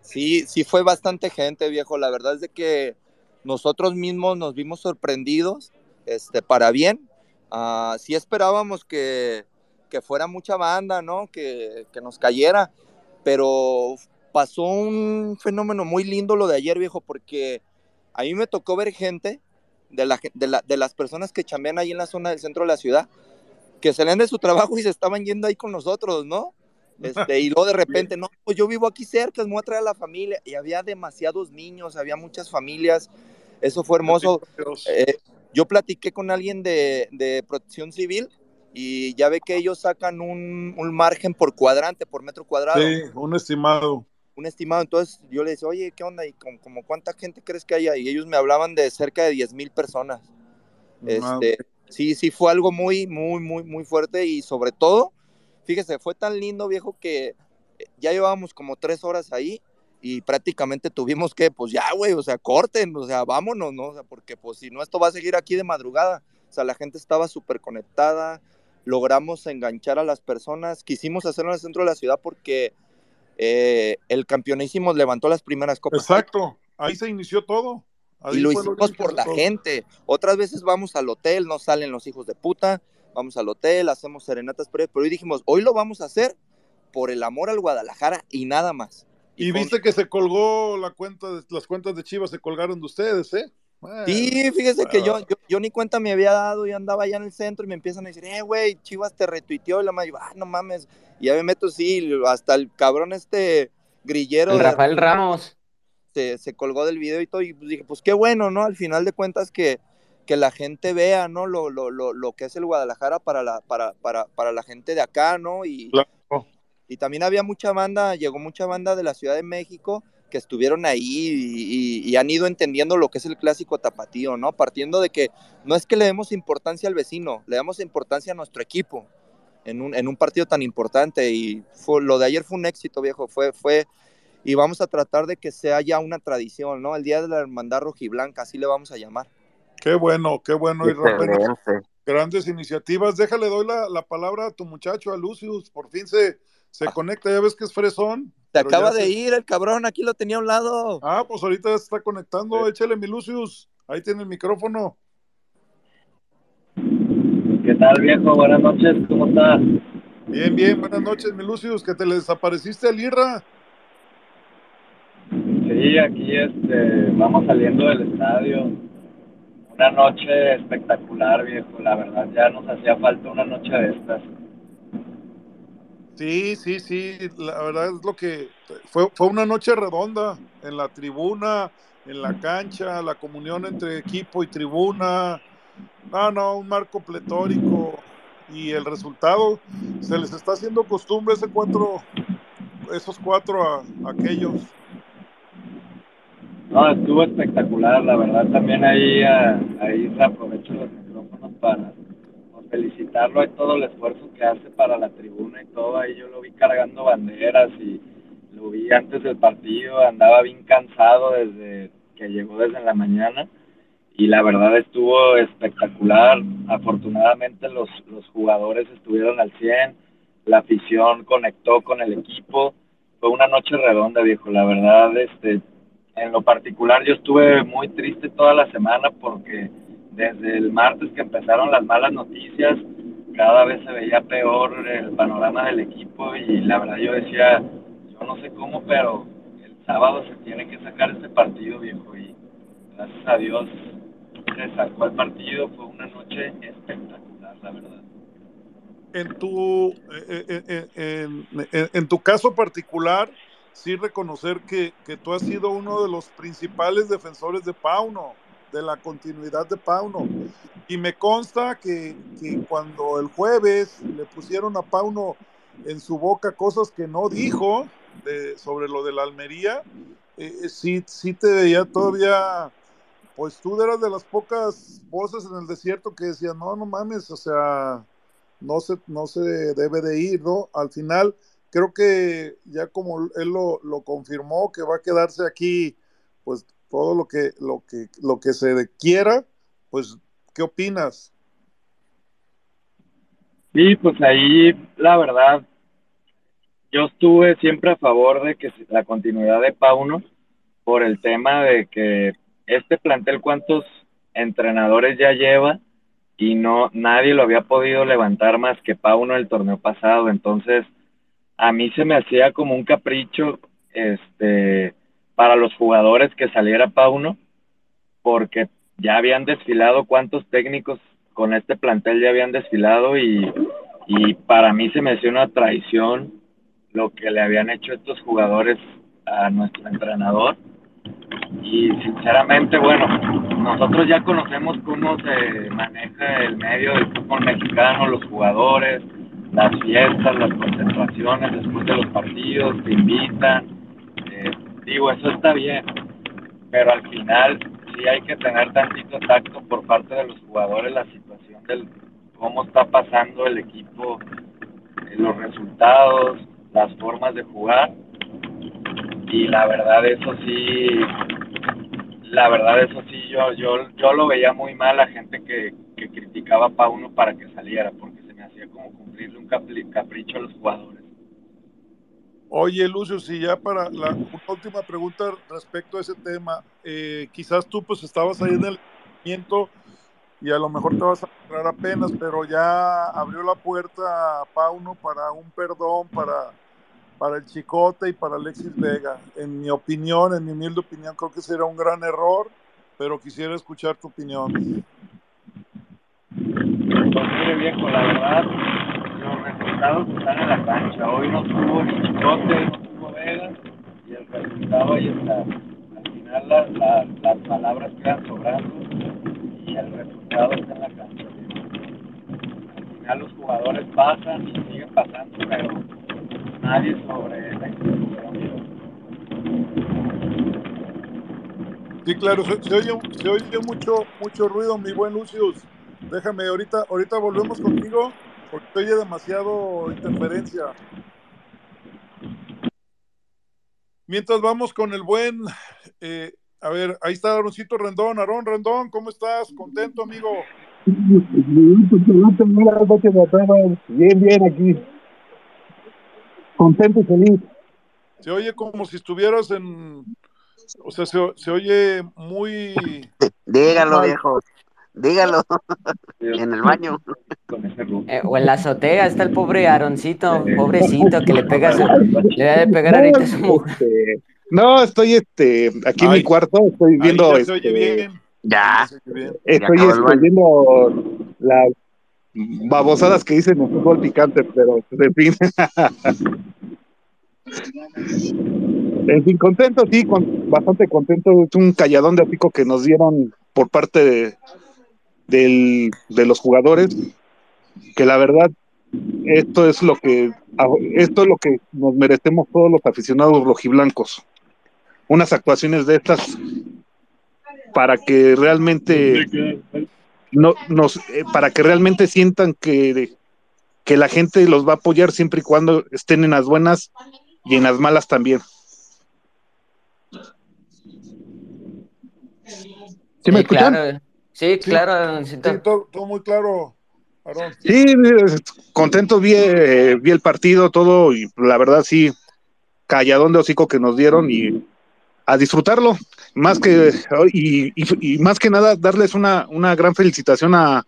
Sí, sí fue bastante gente, viejo. La verdad es de que nosotros mismos nos vimos sorprendidos, este, para bien. Uh, sí esperábamos que, que, fuera mucha banda, ¿no? Que, que, nos cayera, pero pasó un fenómeno muy lindo lo de ayer, viejo, porque a mí me tocó ver gente de, de, la, de las personas que chambean ahí en la zona del centro de la ciudad, que salían de su trabajo y se estaban yendo ahí con nosotros, ¿no? Este, y luego de repente, no, pues yo vivo aquí cerca, me voy a traer a la familia. Y había demasiados niños, había muchas familias. Eso fue hermoso. Eh, yo platiqué con alguien de, de, protección civil y ya ve que ellos sacan un, un, margen por cuadrante, por metro cuadrado. Sí, un estimado. Un estimado. Entonces yo le decía, oye, ¿qué onda? ¿Y como, cuánta gente crees que haya? Y ellos me hablaban de cerca de 10 mil personas. Este, sí, sí, fue algo muy, muy, muy, muy fuerte y sobre todo Fíjese, fue tan lindo, viejo, que eh, ya llevábamos como tres horas ahí y prácticamente tuvimos que, pues ya, güey, o sea, corten, o sea, vámonos, ¿no? O sea, porque pues si no, esto va a seguir aquí de madrugada. O sea, la gente estaba súper conectada, logramos enganchar a las personas, quisimos hacerlo en el centro de la ciudad porque eh, el campeonísimo levantó las primeras copas. Exacto, ahí se inició todo. y lo hicimos por la gente. Otras veces vamos al hotel, no salen los hijos de puta, vamos al hotel, hacemos serenatas pero hoy dijimos, hoy lo vamos a hacer por el amor al Guadalajara y nada más. Y, viste que se colgó la cuenta, de, las cuentas de Chivas se colgaron de ustedes, ¿eh? sí, fíjese que yo, yo, ni cuenta me había dado, y andaba allá en el centro y me empiezan a decir, eh, güey, Chivas te retuiteó, y la madre, ah, no mames, y ya me meto, sí, hasta el cabrón este grillero. Rafael Ramos. Se, se, colgó del video y todo, y pues dije, pues qué bueno, ¿no? Al final de cuentas que, que la gente vea, ¿no? Lo, lo, lo, lo que es el Guadalajara para la, para, para, para la gente de acá, ¿no? Y, Y también había mucha banda, llegó mucha banda de la Ciudad de México que estuvieron ahí y, y, han ido entendiendo lo que es el clásico tapatío, ¿no? Partiendo de que no es que le demos importancia al vecino, le damos importancia a nuestro equipo en un, en un partido tan importante y fue, lo de ayer fue un éxito, viejo, fue, fue, y vamos a tratar de que sea ya una tradición, ¿no? El Día de la Hermandad Rojiblanca, así le vamos a llamar. Qué bueno, qué bueno. Y grandes iniciativas. Déjale, doy la, la, palabra a tu muchacho, a Lucius. Por fin se, se ah. conecta, ya ves que es fresón. Se acaba de ir el cabrón, aquí lo tenía a un lado. Ah, pues ahorita ya se está conectando. Échale mi Lucius. Ahí tiene el micrófono. ¿Qué tal, viejo? Buenas noches, ¿cómo estás? Bien, bien, buenas noches, mi Lucius. ¿Que te le desapareciste al IRA? Sí, aquí este, vamos saliendo del estadio. Una noche espectacular, viejo. La verdad, ya nos hacía falta una noche de estas. Sí, sí, sí, la verdad es lo que fue, fue una noche redonda en la tribuna, en la cancha, la comunión entre equipo y tribuna. No, no, un marco pletórico y el resultado se les está haciendo costumbre ese cuatro, esos cuatro a, a aquellos. No, estuvo espectacular, la verdad también ahí, ahí aprovecho los micrófonos para felicitarlo y todo el esfuerzo que hace para la tribuna y todo, ahí yo lo vi cargando banderas y lo vi antes del partido, andaba bien cansado desde que llegó desde la mañana y la verdad estuvo espectacular, afortunadamente los, los jugadores estuvieron al 100, la afición conectó con el equipo, fue una noche redonda viejo, la verdad este en lo particular yo estuve muy triste toda la semana porque desde el martes que empezaron las malas noticias, cada vez se veía peor el panorama del equipo y la verdad yo decía, yo no sé cómo, pero el sábado se tiene que sacar este partido viejo y gracias a Dios se sacó el partido, fue una noche espectacular, la verdad. En tu, eh, eh, eh, en, en tu caso particular, sí reconocer que, que, tú has sido uno de los principales defensores de Pauno, de la continuidad de Pauno. Y me consta que, que cuando el jueves le pusieron a Pauno en su boca cosas que no dijo de, sobre lo de la Almería, eh, sí, sí te veía todavía, pues tú eras de las pocas voces en el desierto que decían, no, no mames, o sea, no se, no se debe de ir, ¿no? Al final creo que ya como él lo, lo, confirmó que va a quedarse aquí, pues todo lo que, lo que, lo que se quiera, pues, ¿qué opinas? Sí, pues ahí la verdad, yo estuve siempre a favor de que la continuidad de Pauno por el tema de que este plantel cuántos entrenadores ya lleva y no nadie lo había podido levantar más que Pauno el torneo pasado, entonces a mí se me hacía como un capricho este para los jugadores que saliera Pauno porque ya habían desfilado cuántos técnicos con este plantel ya habían desfilado y, y para mí se me hacía una traición lo que le habían hecho estos jugadores a nuestro entrenador. Y sinceramente bueno nosotros ya conocemos cómo se maneja el medio del fútbol mexicano los jugadores las fiestas, las concentraciones después de los partidos, te invitan. Eh, digo, eso está bien, pero al final sí hay que tener tantito tacto por parte de los jugadores la situación del cómo está pasando el equipo, eh, los resultados, las formas de jugar. Y la verdad eso sí, la verdad eso sí, yo, yo, yo lo veía muy mal la gente que, que criticaba a Pauno para que saliera, porque como cumplirle un capricho a los jugadores. Oye, Lucio, si ya para la última pregunta respecto a ese tema, eh, quizás tú pues estabas ahí en el movimiento y a lo mejor te vas a entrar apenas, pero ya abrió la puerta a Pauno para un perdón para, para el Chicote y para Alexis Vega. En mi opinión, en mi humilde opinión, creo que será un gran error, pero quisiera escuchar tu opinión. Pues viejo, la verdad, los resultados están en la cancha. Hoy no tuvo ni Chicote, no tuvo Vega, y el resultado ahí está. Al final las, las palabras quedan sobrando y el resultado está en la cancha. Al final los jugadores pasan y siguen pasando, pero nadie sobre la institución. Sí, claro, se, se oye, se oye mucho, mucho ruido, mi buen Lucius. Déjame, ahorita, ahorita volvemos contigo porque oye demasiado interferencia. Mientras vamos con el buen, eh, a ver, ahí está Aroncito Rendón. Aarón Rendón, ¿cómo estás? ¿Contento, amigo? Bien, bien aquí. Contento y feliz. Se oye como si estuvieras en, o sea, se, se oye muy... Dígalo, viejo. Dígalo. en el baño. Eh, o en la azotea está el pobre Aaroncito, pobrecito, que le pega su, le debe de pegar ahorita a su mujer. Este, no, estoy este, aquí en Ay. mi cuarto, estoy viendo, ya se oye este, bien. Ya. Estoy este, viendo las babosadas que dicen en fútbol picante, pero pues, en fin. En fin, contento, sí, con, bastante contento. Es un calladón de pico que nos dieron por parte de, del- de los jugadores, que la verdad, esto es lo que esto es lo que nos merecemos todos los aficionados rojiblancos. Unas actuaciones de estas para que realmente no, nos, eh, para que realmente sientan que, que la gente los va a apoyar siempre y cuando estén en las buenas y en las malas también. ¿Sí me Sí, escuchan? claro. Sí, claro. Sí, todo, todo muy claro. Sí, contento vi, eh, vi el partido, todo, y la verdad sí, calladón de hocico que nos dieron y a disfrutarlo. Más que, y, y- y más que nada, darles una, una gran felicitación a,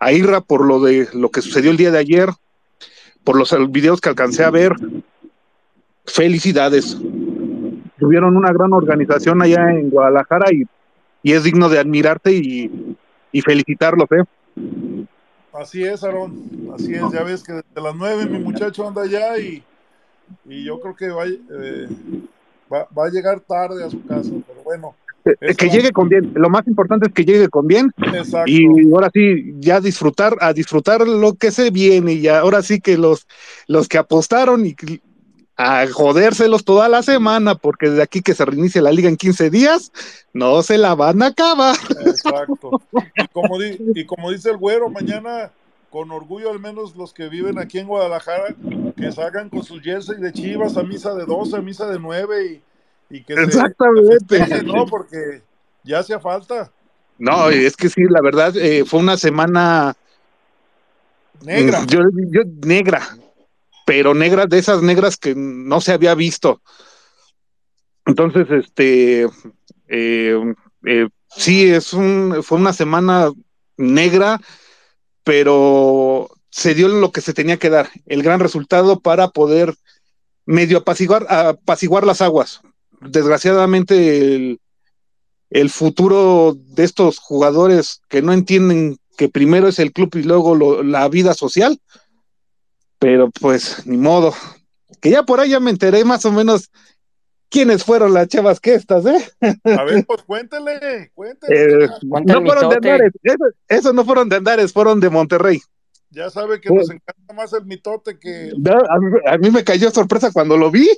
a Irra por lo de lo que sucedió el día de ayer, por los videos que alcancé a ver. Felicidades. Tuvieron una gran organización allá en Guadalajara y, y es digno de admirarte y, y felicitarlos, ¿eh? Así es, Aarón. Así es. Ya ves que desde las nueve mi muchacho anda allá y, y yo creo que va, eh, va, va a llegar tarde a su casa. Pero bueno, Eh, Eso. que llegue con bien. Lo más importante es que llegue con bien exacto. y ahora sí ya disfrutar a disfrutar lo que se viene y ahora sí que los los que apostaron y a jodérselos toda la semana porque de aquí que se reinicie la liga en 15 días no se la van a acabar. Exacto. Y como, di- y como dice el güero, mañana, con orgullo, al menos los que viven aquí en Guadalajara, que salgan con sus jersey de chivas a misa de 12, a misa de 9 y, y que Exactamente. se festejen, ¿no? Porque ya hacía falta. No, es que sí, la verdad eh, fue una semana Negra. Yo, yo negra, pero negra de esas negras que no se había visto. Entonces, este, eh, eh, sí, es un, fue una semana negra, pero se dio lo que se tenía que dar, el gran resultado para poder medio apaciguar, apaciguar las aguas. Desgraciadamente, el, futuro de estos jugadores que no entienden que primero es el club y luego la vida social, pero pues ni modo. Que ya por ahí ya me enteré más o menos quiénes fueron las chavas que estas, ¿eh? A ver, pues cuéntele, cuéntele. Eh, no fueron de. Andares, eso, eso no fueron de Andares, fueron de Monterrey. Ya sabe que nos encanta más el mitote que No, a, mí, a mí me cayó sorpresa cuando lo vi,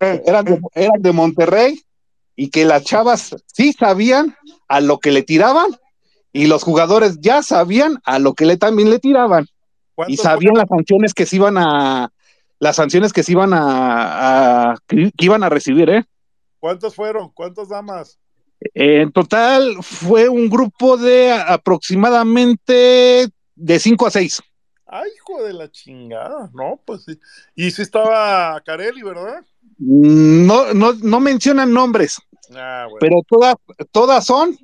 eran de, eran de Monterrey y que las chavas sí sabían a lo que le tiraban y los jugadores ya sabían a lo que le también le tiraban. Y ¿Cuántos sabían las sanciones que se iban a las sanciones que se iban a, a- que iban a recibir, ¿eh? ¿Cuántos fueron? ¿Cuántas damas? En total fue un grupo de aproximadamente de 5 a 6. Ay, hijo de la chingada. No, pues sí. Y sí estaba Carelli, ¿verdad? No, no, no mencionan nombres, Ah, bueno. pero todas, todas son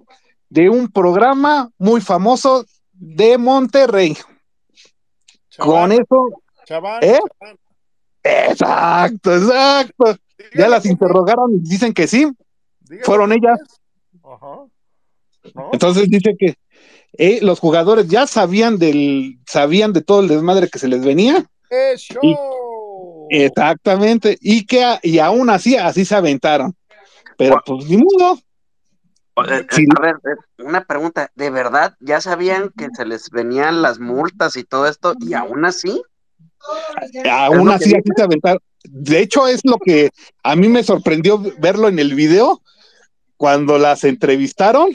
de un programa muy famoso de Monterrey. Con eso, ¿Eh? Exacto, exacto. Ya las interrogaron y dicen que sí. fueron ellas. Ajá. ¿No? Entonces dice que eh, los jugadores ya sabían del, sabían de todo el desmadre que se les venía. ¡Eh, show! Exactamente. Y que y aún así, así se aventaron. Pero pues ni modo. Eh, eh, Sí. A ver, eh, una pregunta, ¿de verdad ya sabían que se les venían las multas y todo esto y aún así? Aún así, así se aventaron. de hecho es lo que a mí me sorprendió verlo en el video cuando las entrevistaron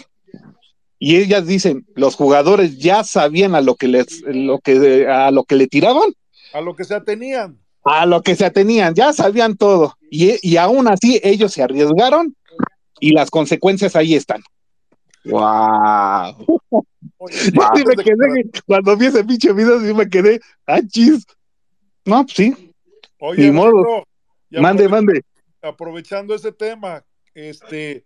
y ellas dicen, los jugadores ya sabían a lo que les lo que a lo que le tiraban, A lo que se atenían. a lo que se atenían, ya sabían todo y, y aún así ellos se arriesgaron y las consecuencias ahí están. Wow. Yo sí me quedé, cuando vi ese pinche video, sí me quedé, ah, chis. No, pues sí, Oye, Ni modo. Mande, aprove- mande. aprovechando ese tema, este,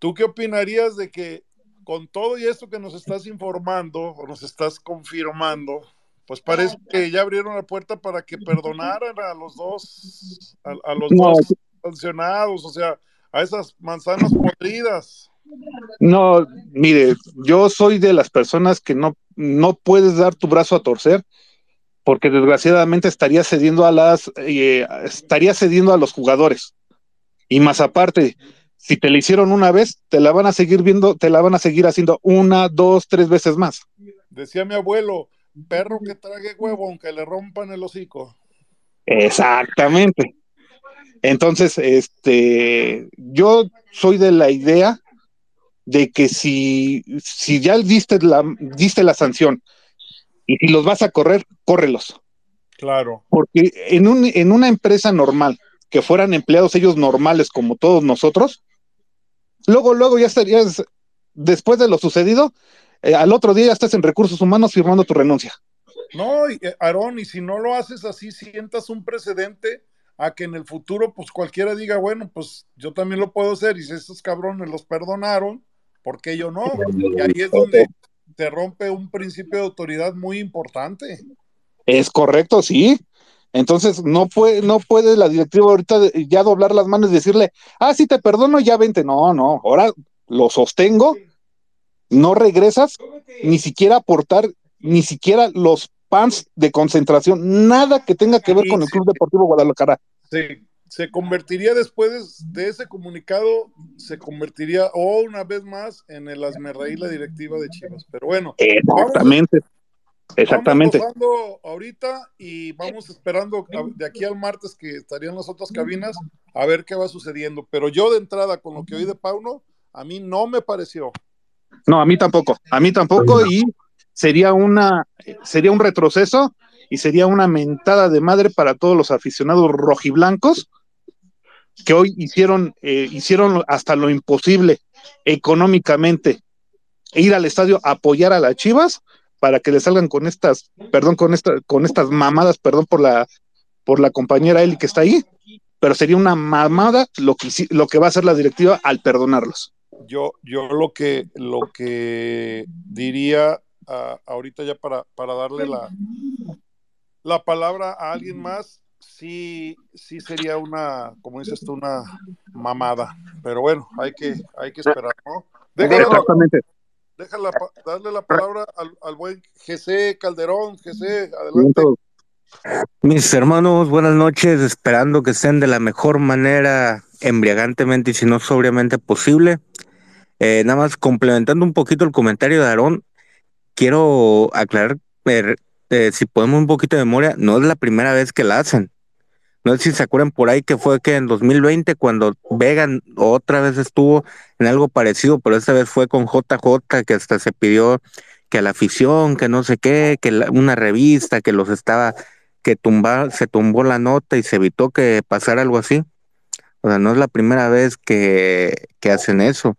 ¿tú qué opinarías de que con todo y esto que nos estás informando o nos estás confirmando, pues parece que ya abrieron la puerta para que perdonaran a los dos, a, a los No. dos sancionados, o sea, a esas manzanas podridas. No, mire, yo soy de las personas que no, no puedes dar tu brazo a torcer porque desgraciadamente estaría cediendo a las, eh, estaría cediendo a los jugadores. Y más aparte, si te la hicieron una vez, te la van a seguir viendo, te la van a seguir haciendo una, dos, tres veces más. Decía mi abuelo, perro que trague huevo aunque le rompan el hocico. Exactamente. Entonces, este, yo soy de la idea de que si, si ya diste la, diste la sanción y si los vas a correr, córrelos. Claro. Porque en, un, en una empresa normal, que fueran empleados ellos normales como todos nosotros, luego, luego ya estarías, después de lo sucedido, eh, al otro día ya estás en recursos humanos firmando tu renuncia. No, eh, Aarón, y si no lo haces así, sientas un precedente a que en el futuro, pues cualquiera diga, bueno, pues yo también lo puedo hacer, y si esos cabrones los perdonaron, ¿por qué yo no? Y ahí es donde te rompe un principio de autoridad muy importante. Es correcto, sí. Entonces no puede, no puede la directiva ahorita ya doblar las manos y decirle, ah, sí te perdono, ya vente. No, no, ahora lo sostengo, no regresas, ni siquiera aportar, ni siquiera los pants de concentración, nada que tenga que ver Sí, con el sí. Club Deportivo Guadalajara. Se, se convertiría después de ese comunicado, se convertiría o una vez más en el asmerreí la directiva de Chivas. Pero bueno, Exactamente. Exactamente. Vamos ahorita y vamos esperando de aquí al martes que estarían las otras cabinas a ver qué va sucediendo. Pero yo de entrada con lo que oí de Pauno, a mí no me pareció. No, a mí tampoco, a mí tampoco, y sería una, sería un retroceso y sería una mentada de madre para todos los aficionados rojiblancos que hoy hicieron, eh, hicieron hasta lo imposible económicamente ir al estadio a apoyar a las Chivas para que le salgan con estas, perdón, con esta, con estas mamadas, perdón por la, por la compañera Eli que está ahí, pero sería una mamada lo que, lo que va a hacer la directiva al perdonarlos. Yo, yo lo que, lo que diría ah, ahorita ya para, para darle la, la palabra a alguien más, sí, sí sería una, como dices tú, una mamada. Pero bueno, hay que, hay que esperar, ¿no? Déjala, Exactamente. déjala darle la palabra al, al buen GC Calderón. GC, adelante. Mis hermanos, buenas noches, esperando que estén de la mejor manera, embriagantemente y si no sobriamente posible. Eh, nada más complementando un poquito el comentario de Aarón, quiero aclarar, eh, si podemos un poquito de memoria, no es la primera vez que la hacen. No sé si se acuerdan por ahí que fue que en 2020 cuando Vegan otra vez estuvo en algo parecido, pero esta vez fue con JJ que hasta se pidió que a la afición, que no sé qué, que la- una revista que los estaba que tumba, se tumbó la nota y se evitó que pasara algo así. O sea, no es la primera vez que, que hacen eso.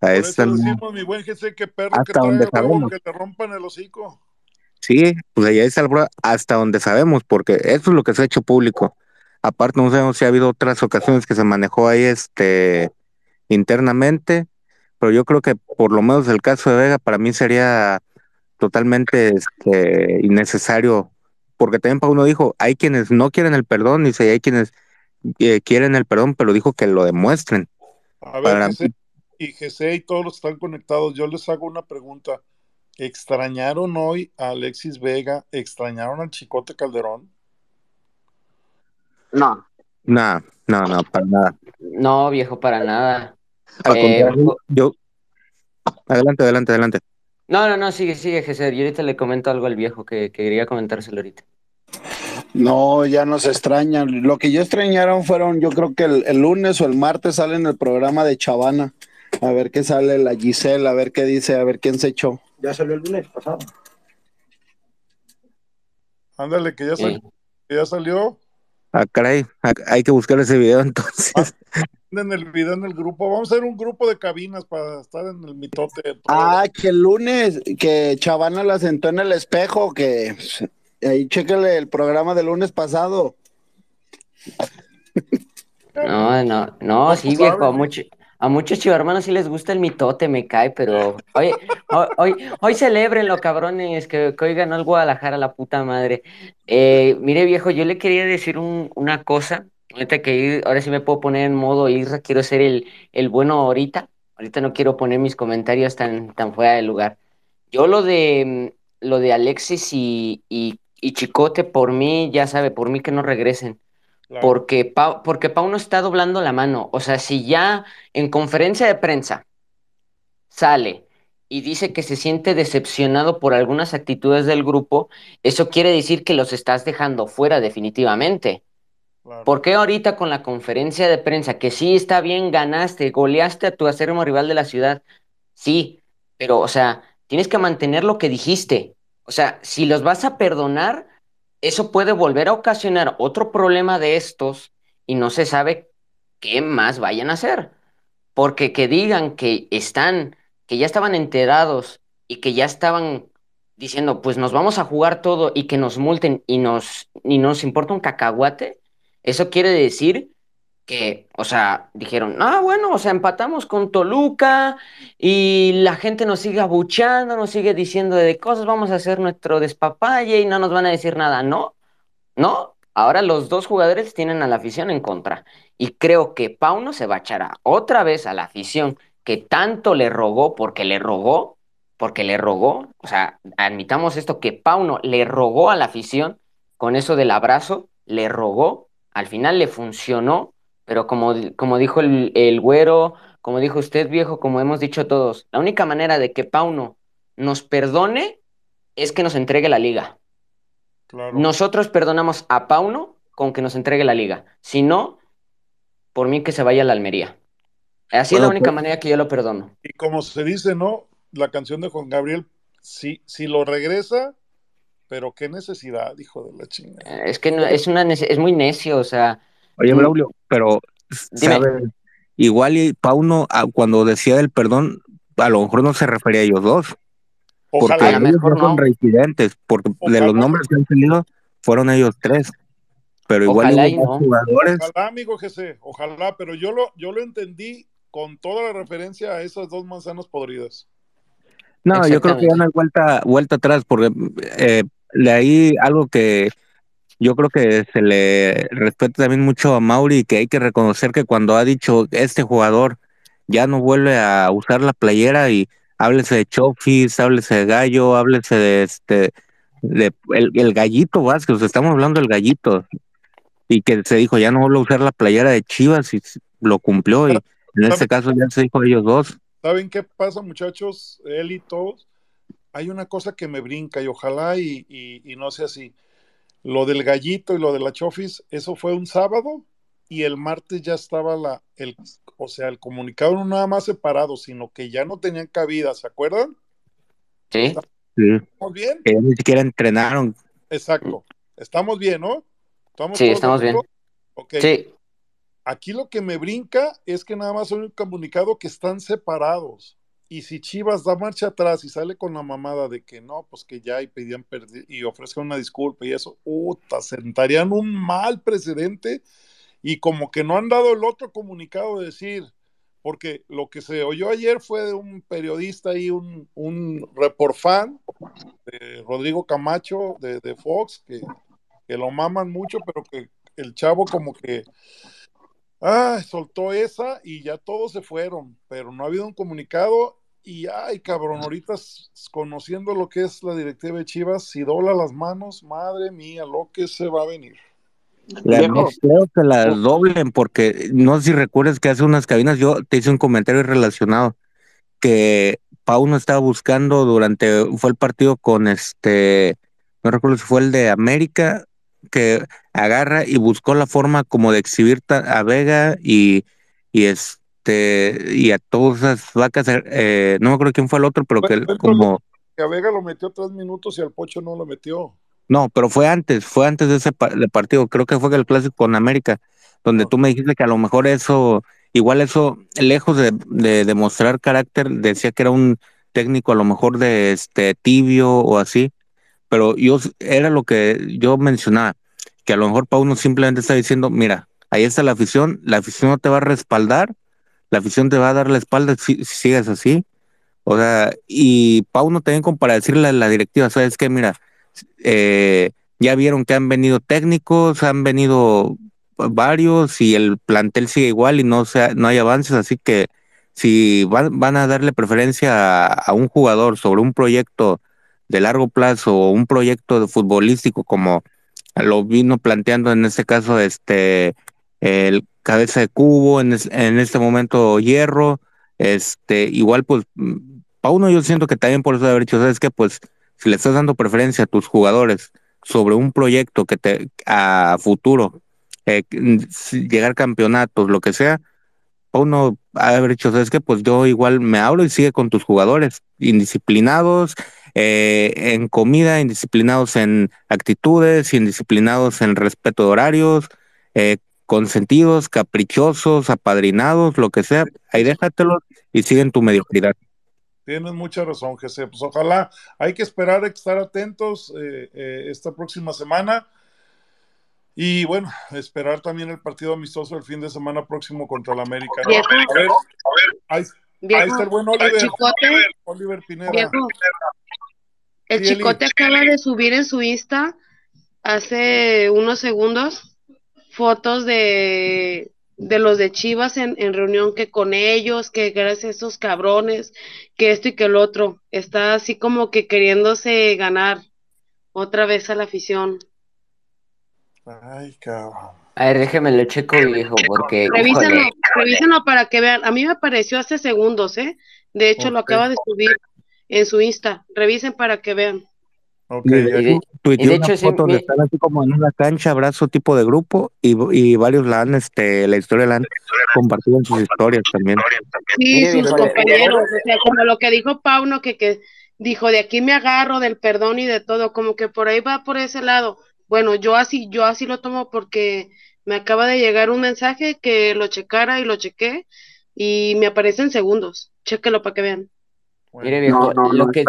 Sea, Por es eso decimos, mi buen GC, que perro que Hasta donde sabemos. que rompan el hocico. Sí, pues allá bro- hasta donde sabemos, porque eso es lo que se ha hecho público. Aparte, no sabemos si ha habido otras ocasiones que se manejó ahí este internamente, pero yo creo que por lo menos el caso de Vega para mí sería totalmente este, innecesario, porque también Pauno dijo, hay quienes no quieren el perdón, dice, hay quienes eh, quieren el perdón, pero dijo que lo demuestren. A ver, Para GC y GC y todos los que están conectados, yo les hago una pregunta. ¿Extrañaron hoy a Alexis Vega? ¿Extrañaron al Chicote Calderón? No, No, no, no, para nada. No, viejo, para nada. Al Eh, yo... Adelante, adelante, adelante. No, no, no, sigue, sigue, Jesús. Yo ahorita le comento algo al viejo que, que quería comentárselo ahorita. No, ya nos extrañan. Lo que yo extrañaron fueron, yo creo que el, el lunes o el martes sale en el programa de Chavana. A ver qué sale la Giselle, a ver qué dice, a ver quién se echó. Ya salió el lunes pasado. Ándale, que ya, sal- Sí. que ya salió. Ah, caray, ah, hay que buscar ese video entonces. En el video en el grupo. Vamos a hacer un grupo de cabinas para estar en el mitote. de todo. Ah, que el lunes, que Chavana la sentó en el espejo, que ahí chéquele el programa del lunes pasado. No, no, no, sí, viejo, mucho- a muchos chivarmanos sí les gusta el mitote, me cae, pero hoy, hoy, hoy, hoy celébrenlo, cabrones, que, que hoy ganó el Guadalajara, la puta madre. Eh, mire, viejo, yo le quería decir un- una cosa, ahorita que ahora sí me puedo poner en modo Isra, quiero ser el, el bueno ahorita, ahorita no quiero poner mis comentarios tan, tan fuera de lugar. Yo lo de, lo de Alexis y, y Chicote, por mí, ya sabe, por mí que no regresen Claro. porque Pau, porque Pau no está doblando la mano. O sea, si ya en conferencia de prensa sale y dice que se siente decepcionado por algunas actitudes del grupo, eso quiere decir que los estás dejando fuera definitivamente. claro. ¿Por qué ahorita con la conferencia de prensa, que sí está bien, ganaste, goleaste a tu acérrimo rival de la ciudad? Sí, pero, o sea, tienes que mantener lo que dijiste. O sea, si los vas a perdonar, eso puede volver a ocasionar otro problema de estos y no se sabe qué más vayan a hacer. Porque que digan que están, que ya estaban enterados y que ya estaban diciendo, pues nos vamos a jugar todo y que nos multen y nos, y nos importa un cacahuate, eso quiere decir que, o sea, dijeron, ah, bueno, o sea, empatamos con Toluca y la gente nos sigue abuchando, nos sigue diciendo de cosas, vamos a hacer nuestro despapalle y no nos van a decir nada, ¿no? No, ahora los dos jugadores tienen a la afición en contra. Y creo que Pauno se va a echar a- otra vez a la afición que tanto le rogó, porque le rogó, porque le rogó, o sea, admitamos esto, que Pauno le rogó a la afición con eso del abrazo, le rogó, al final le funcionó, pero como, como dijo el, el güero, como dijo usted viejo, como hemos dicho todos, la única manera de que Pauno nos perdone es que nos entregue la liga. claro. Nosotros perdonamos a Pauno con que nos entregue la liga. Si no, por mí que se vaya a la Almería. Así es la única pues- manera que yo lo perdono. Y como se dice, ¿no? La canción de Juan Gabriel, si, si lo regresa, pero qué necesidad, hijo de la chingada. Es que no, es, una, es muy necio, o sea, Oye. Braulio, pero. ¿sabes? Igual y Pauno, ah, cuando decía del perdón, a lo mejor no se refería a ellos dos, porque Ojalá, A lo ellos mejor no son no. reincidentes, porque de los nombres que han salido fueron ellos tres. Pero igual Ojalá y no. jugadores. ojalá, amigo Jesse, ojalá, pero yo lo, yo lo entendí con toda la referencia a esas dos manzanas podridas. No, yo creo que ya no hay vuelta, vuelta atrás, porque eh, de ahí algo que yo creo que se le respeta también mucho a Mauri, que hay que reconocer que cuando ha dicho este jugador ya no vuelve a usar la playera y háblese de Chofis, háblese de Gallo, háblese de este, de el, el gallito Vázquez, estamos hablando del gallito, y que se dijo ya no vuelve a usar la playera de Chivas y lo cumplió, y en este caso ya se dijo ellos dos. ¿Saben qué pasa, muchachos? Él y todos. Hay una cosa que me brinca y ojalá y, y- y no sea así. Lo del gallito y lo de la chofis, eso fue un sábado y el martes ya estaba la, el, o sea, el comunicado no nada más separado, sino que ya no tenían cabida, ¿se acuerdan? ¿sí? ¿Estamos bien? que ni siquiera entrenaron. Exacto. Estamos bien, ¿no? ¿Estamos Sí, estamos bien. Sí, Aquí lo que me brinca es que nada más hay un comunicado que están separados. Y si Chivas da marcha atrás y sale con la mamada de que no, pues que ya y pedían y ofrezcan una disculpa y eso, puta, sentarían un mal precedente y como que no han dado el otro comunicado de decir, porque lo que se oyó ayer fue de un periodista y un, un report fan, de Rodrigo Camacho de, de Fox, que, que lo maman mucho, pero que el chavo como que Ah, soltó esa y ya todos se fueron, pero no ha habido un comunicado y ay, cabrón, ahorita conociendo lo que es la directiva de Chivas, si dobla las manos, madre mía, lo que se va a venir. La no creo que las doblen porque no sé si recuerdas que hace unas cabinas yo te hice un comentario relacionado que Pau no estaba buscando durante fue el partido con este no recuerdo si fue el de América que agarra y buscó la forma como de exhibir a Vega y, y este y a todas esas vacas, eh, no me acuerdo quién fue el otro, pero que como... Que a Vega lo metió tres minutos y al Pocho no lo metió. No, pero fue antes, fue antes de ese partido, creo que fue el clásico con América, donde tú me dijiste que a lo mejor eso, igual eso, lejos de, de demostrar carácter, decía que era un técnico a lo mejor de este tibio o así, pero yo era lo que yo mencionaba, que a lo mejor Pauno simplemente está diciendo, mira, ahí está la afición, la afición no te va a respaldar, la afición te va a dar la espalda si, sigues así. O sea, y Pauno también como para decirle a la directiva, sabes que mira, eh, ya vieron que han venido técnicos, han venido varios y el plantel sigue igual y no, sea, no hay avances, así que si van, van a darle preferencia a, un jugador sobre un proyecto de largo plazo o un proyecto de futbolístico como lo vino planteando en este caso este el cabeza de cubo en, en este momento hierro este igual pues Pauno yo siento que también por eso de haber dicho sabes que pues si le estás dando preferencia a tus jugadores sobre un proyecto que te a futuro eh, llegar campeonatos lo que sea uno haber dicho, ¿sabes qué? Pues yo igual me hablo y sigue con tus jugadores, indisciplinados eh, en comida, indisciplinados en actitudes, indisciplinados en respeto de horarios, eh, consentidos, caprichosos, apadrinados, lo que sea, ahí déjatelos y siguen tu mediocridad. Tienes mucha razón, José. Pues ojalá, hay que esperar, estar atentos eh, esta próxima semana y bueno, esperar también el partido amistoso el fin de semana próximo contra el América. A ver, a ver, ahí, está el buen Oliver. Oliver Pineda. El chicote acaba de subir en su Insta hace unos segundos fotos de, de los de Chivas en, en, reunión que con ellos, que gracias a esos cabrones, que esto y que el otro. Está así como que queriéndose ganar otra vez a la afición. Ay, cabrón. A ver, déjeme lo checo, viejo, porque. Revísenlo, revísenlo para que vean. A mí me apareció hace segundos, ¿eh? De hecho, lo acaba de subir en su Insta. Revisen para que vean. Ok, y de, y de hecho, foto donde están así como en una cancha, abrazo tipo de grupo, y, y varios la han, este, la historia la han compartido en sus historias también. Sí, sus compañeros, o sea, como lo que dijo Pauno, que, que dijo, de aquí me agarro del perdón y de todo, como que por ahí va por ese lado bueno, yo así, yo así lo tomo porque me acaba de llegar un mensaje que lo checara y lo chequé y me aparece en segundos. Chéquelo para que vean. Mire, viejo, lo, que,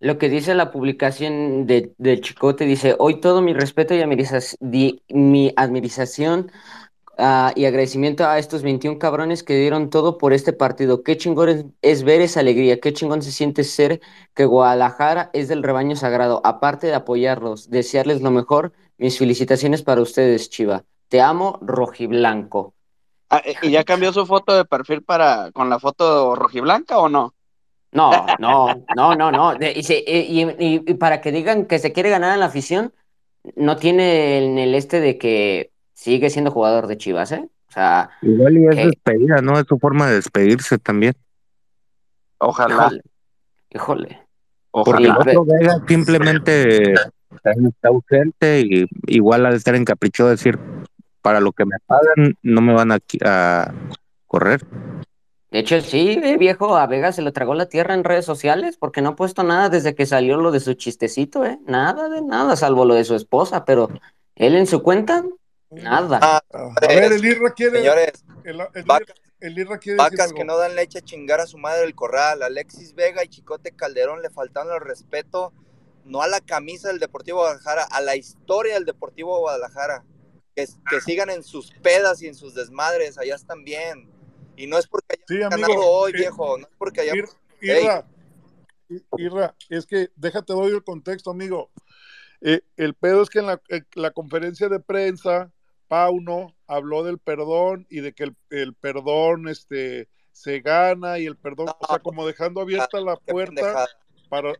lo, que, dice la publicación de, del Chicote dice, hoy todo mi respeto y mi admiración Ah, y agradecimiento a estos 21 cabrones que dieron todo por este partido. Qué chingón es, ver esa alegría, qué chingón se siente ser que Guadalajara es del rebaño sagrado. Aparte de apoyarlos, desearles lo mejor, mis felicitaciones para ustedes, Chiva. Te amo, rojiblanco. Ah, eh, ¿Y ya cambió su foto de perfil para con la foto rojiblanca o no? No, no, no, no, no. y, para que digan que se quiere ganar en la afición, no tiene en el este de que sigue siendo jugador de Chivas, ¿eh? O sea, igual y es despedida, ¿no? Es su forma de despedirse también. Ojalá. Híjole. Porque el otro Vega simplemente está ausente y igual al estar encaprichado decir, para lo que me pagan no me van a, a correr. De hecho, sí, eh, viejo, a Vega se le tragó la tierra en redes sociales porque no ha puesto nada desde que salió lo de su chistecito, ¿eh? Nada de nada, salvo lo de su esposa, pero él en su cuenta, Nada. Ah, a ver, el Irra quiere. Señores, el, Irra quiere vacas que no dan leche a chingar a su madre del corral. Alexis Vega y Chicote Calderón le faltaron el respeto, no a la camisa del Deportivo Guadalajara, a la historia del Deportivo Guadalajara. Que, que sigan en sus pedas y en sus desmadres, allá están bien. Y no es porque hayan ganado hoy, eh, viejo, no es porque hayan. Irra, Irra, es que déjate doy el contexto, amigo. Eh, el pedo es que en la, en la, conferencia de prensa Pauno habló del perdón y de que el, perdón este, se gana y el perdón, o sea, como dejando abierta la puerta para...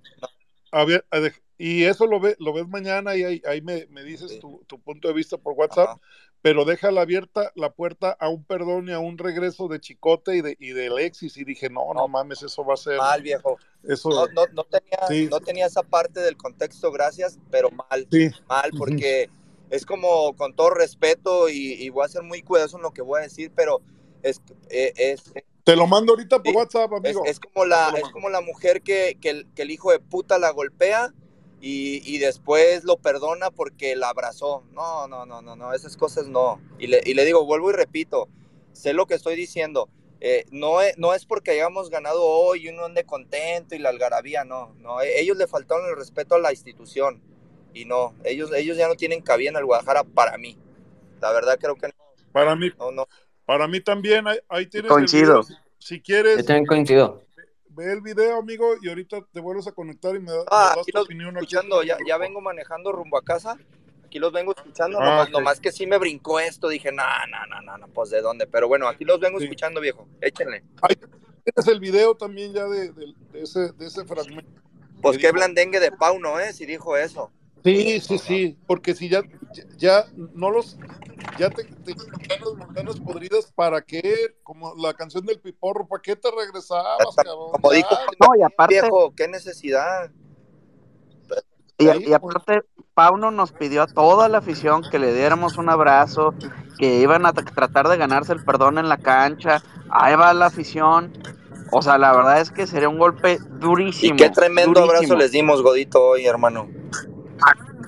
y eso lo, ve, lo ves mañana y ahí, ahí me, me, dices tu, tu, punto de vista por WhatsApp, pero deja la abierta la puerta a un perdón y a un regreso de Chicote y de, y de Alexis. Y dije, no, no mames, eso va a ser. Mal, viejo. Eso, No, no, no tenía, Sí. no tenía esa parte del contexto, gracias, pero mal. sí. Mal, porque es como, con todo respeto, y, y voy a ser muy cuidadoso en lo que voy a decir, pero es, eh, es, Te lo mando ahorita por Sí, WhatsApp, amigo. es como la, es como la mujer que, que el, que el hijo de puta la golpea y, y después lo perdona porque la abrazó. No, no, no, no, no, esas cosas no. Y le, y le digo, vuelvo y repito, sé lo que estoy diciendo. Eh, no, es, no es porque hayamos ganado hoy y uno ande contento y la algarabía, no, no. e- Ellos le faltaron el respeto a la institución y no, ellos, ellos ya no tienen cabida en el Guadalajara para mí. La verdad creo que Para mí, no, no. para mí también, ahí, ahí tienes Coincido. el si quieres, Yo también coincido. Ve el video, amigo, y ahorita te vuelves a conectar y me, da- me Ah, das aquí tu los opinión. aquí. escuchando, ya, ya vengo manejando rumbo a casa. Aquí los vengo escuchando, Ah, nomás, que sí me brincó esto. Dije, no, no, no, no, pues de dónde. Pero bueno, aquí los vengo Sí. escuchando, viejo. Échenle. Tienes el video también ya de, de- de ese, de ese fragmento. Pues qué dijo. blandengue de Pau, ¿no? ¿Eh? Si dijo eso. Sí, sí, sí, porque si ya, ya, no los, ya te, te las montañas podridas, ¿para qué? Como la canción del Piporro, ¿para qué te regresabas, cabrón? Como Ya, dijo No, y aparte, viejo, qué necesidad. y, aparte, Pauno nos pidió a toda la afición que le diéramos un abrazo, que iban a tra- tratar de ganarse el perdón en la cancha. Ahí va la afición. O sea, la verdad es que sería un golpe durísimo. Y qué tremendo durísimo. abrazo les dimos, Godito, hoy, hermano.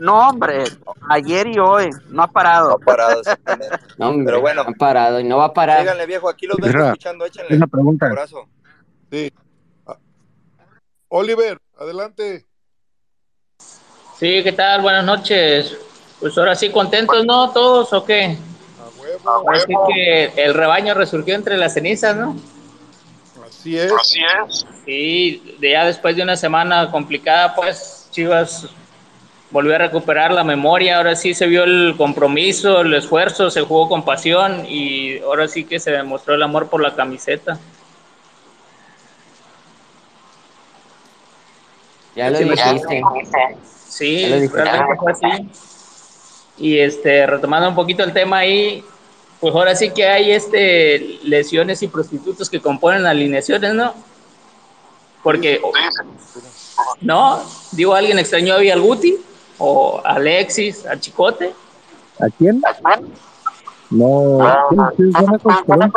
No, hombre, ayer y hoy, no ha No parado. parado, exactamente. No, hombre, Pero bueno. han parado y no va a parar. Díganle, viejo, aquí los vengo escuchando. Échenle. Una pregunta. Abrazo. sí. Ah, Oliver, adelante. Sí, ¿qué tal? Buenas noches. Pues ahora sí, contentos, ¿no? ¿Todos o qué? A huevo, Ahora sí que el rebaño resurgió entre las cenizas, ¿no? así es. Sí, de ya después de una semana complicada, pues Chivas volvió a recuperar la memoria. Ahora sí se vio el compromiso, el esfuerzo, se jugó con pasión y ahora sí que se demostró el amor por la camiseta. Ya lo Sí, dijiste. Sí, Ya lo dije. realmente fue así. Y este, retomando un poquito el tema ahí, pues ahora sí que hay este lesiones y prostitutos que componen alineaciones, ¿no? Porque, ¿no? Digo, ¿alguien extrañó a Guti ¿O Alexis? ¿A Chicote? ¿A quién? No. ¿quién-?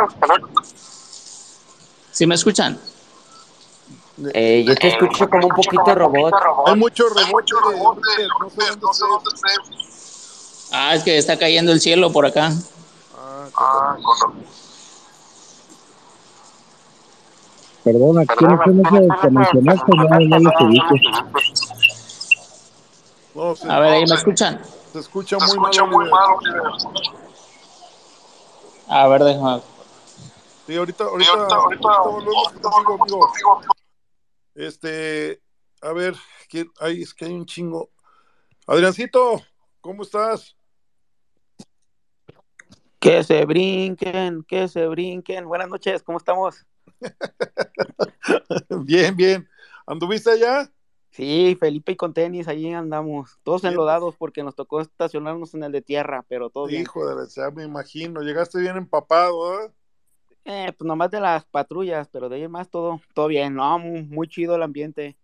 ¿Sí me escuchan? Eh, yo te escucho como un poquito robot. Hay mucho rebote, de- no sé dónde estés. Ah, es que está cayendo el cielo por acá. Ah, Perdona, ¿quiénes son esos que mencionaste? No, no los ubico. No, se, A ver, ahí me escuchan. se escucha muy mal, Oliver. A ver, déjame. Sí, ahorita, ahorita, ahorita, volvemos contigo, amigo. Este, a ver, es que hay un chingo. Adriancito, ¿cómo estás? Que se brinquen, que se brinquen. Buenas noches, ¿cómo estamos? bien, bien. ¿Anduviste allá? Sí, Felipe y con tenis, allí andamos. Todos enlodados porque nos tocó estacionarnos en el de tierra, pero todo bien. Hijo de la, ya me imagino. Llegaste bien empapado, ¿eh? Eh, pues nomás de las patrullas, pero de ahí más todo, todo bien. No, muy, muy chido el ambiente.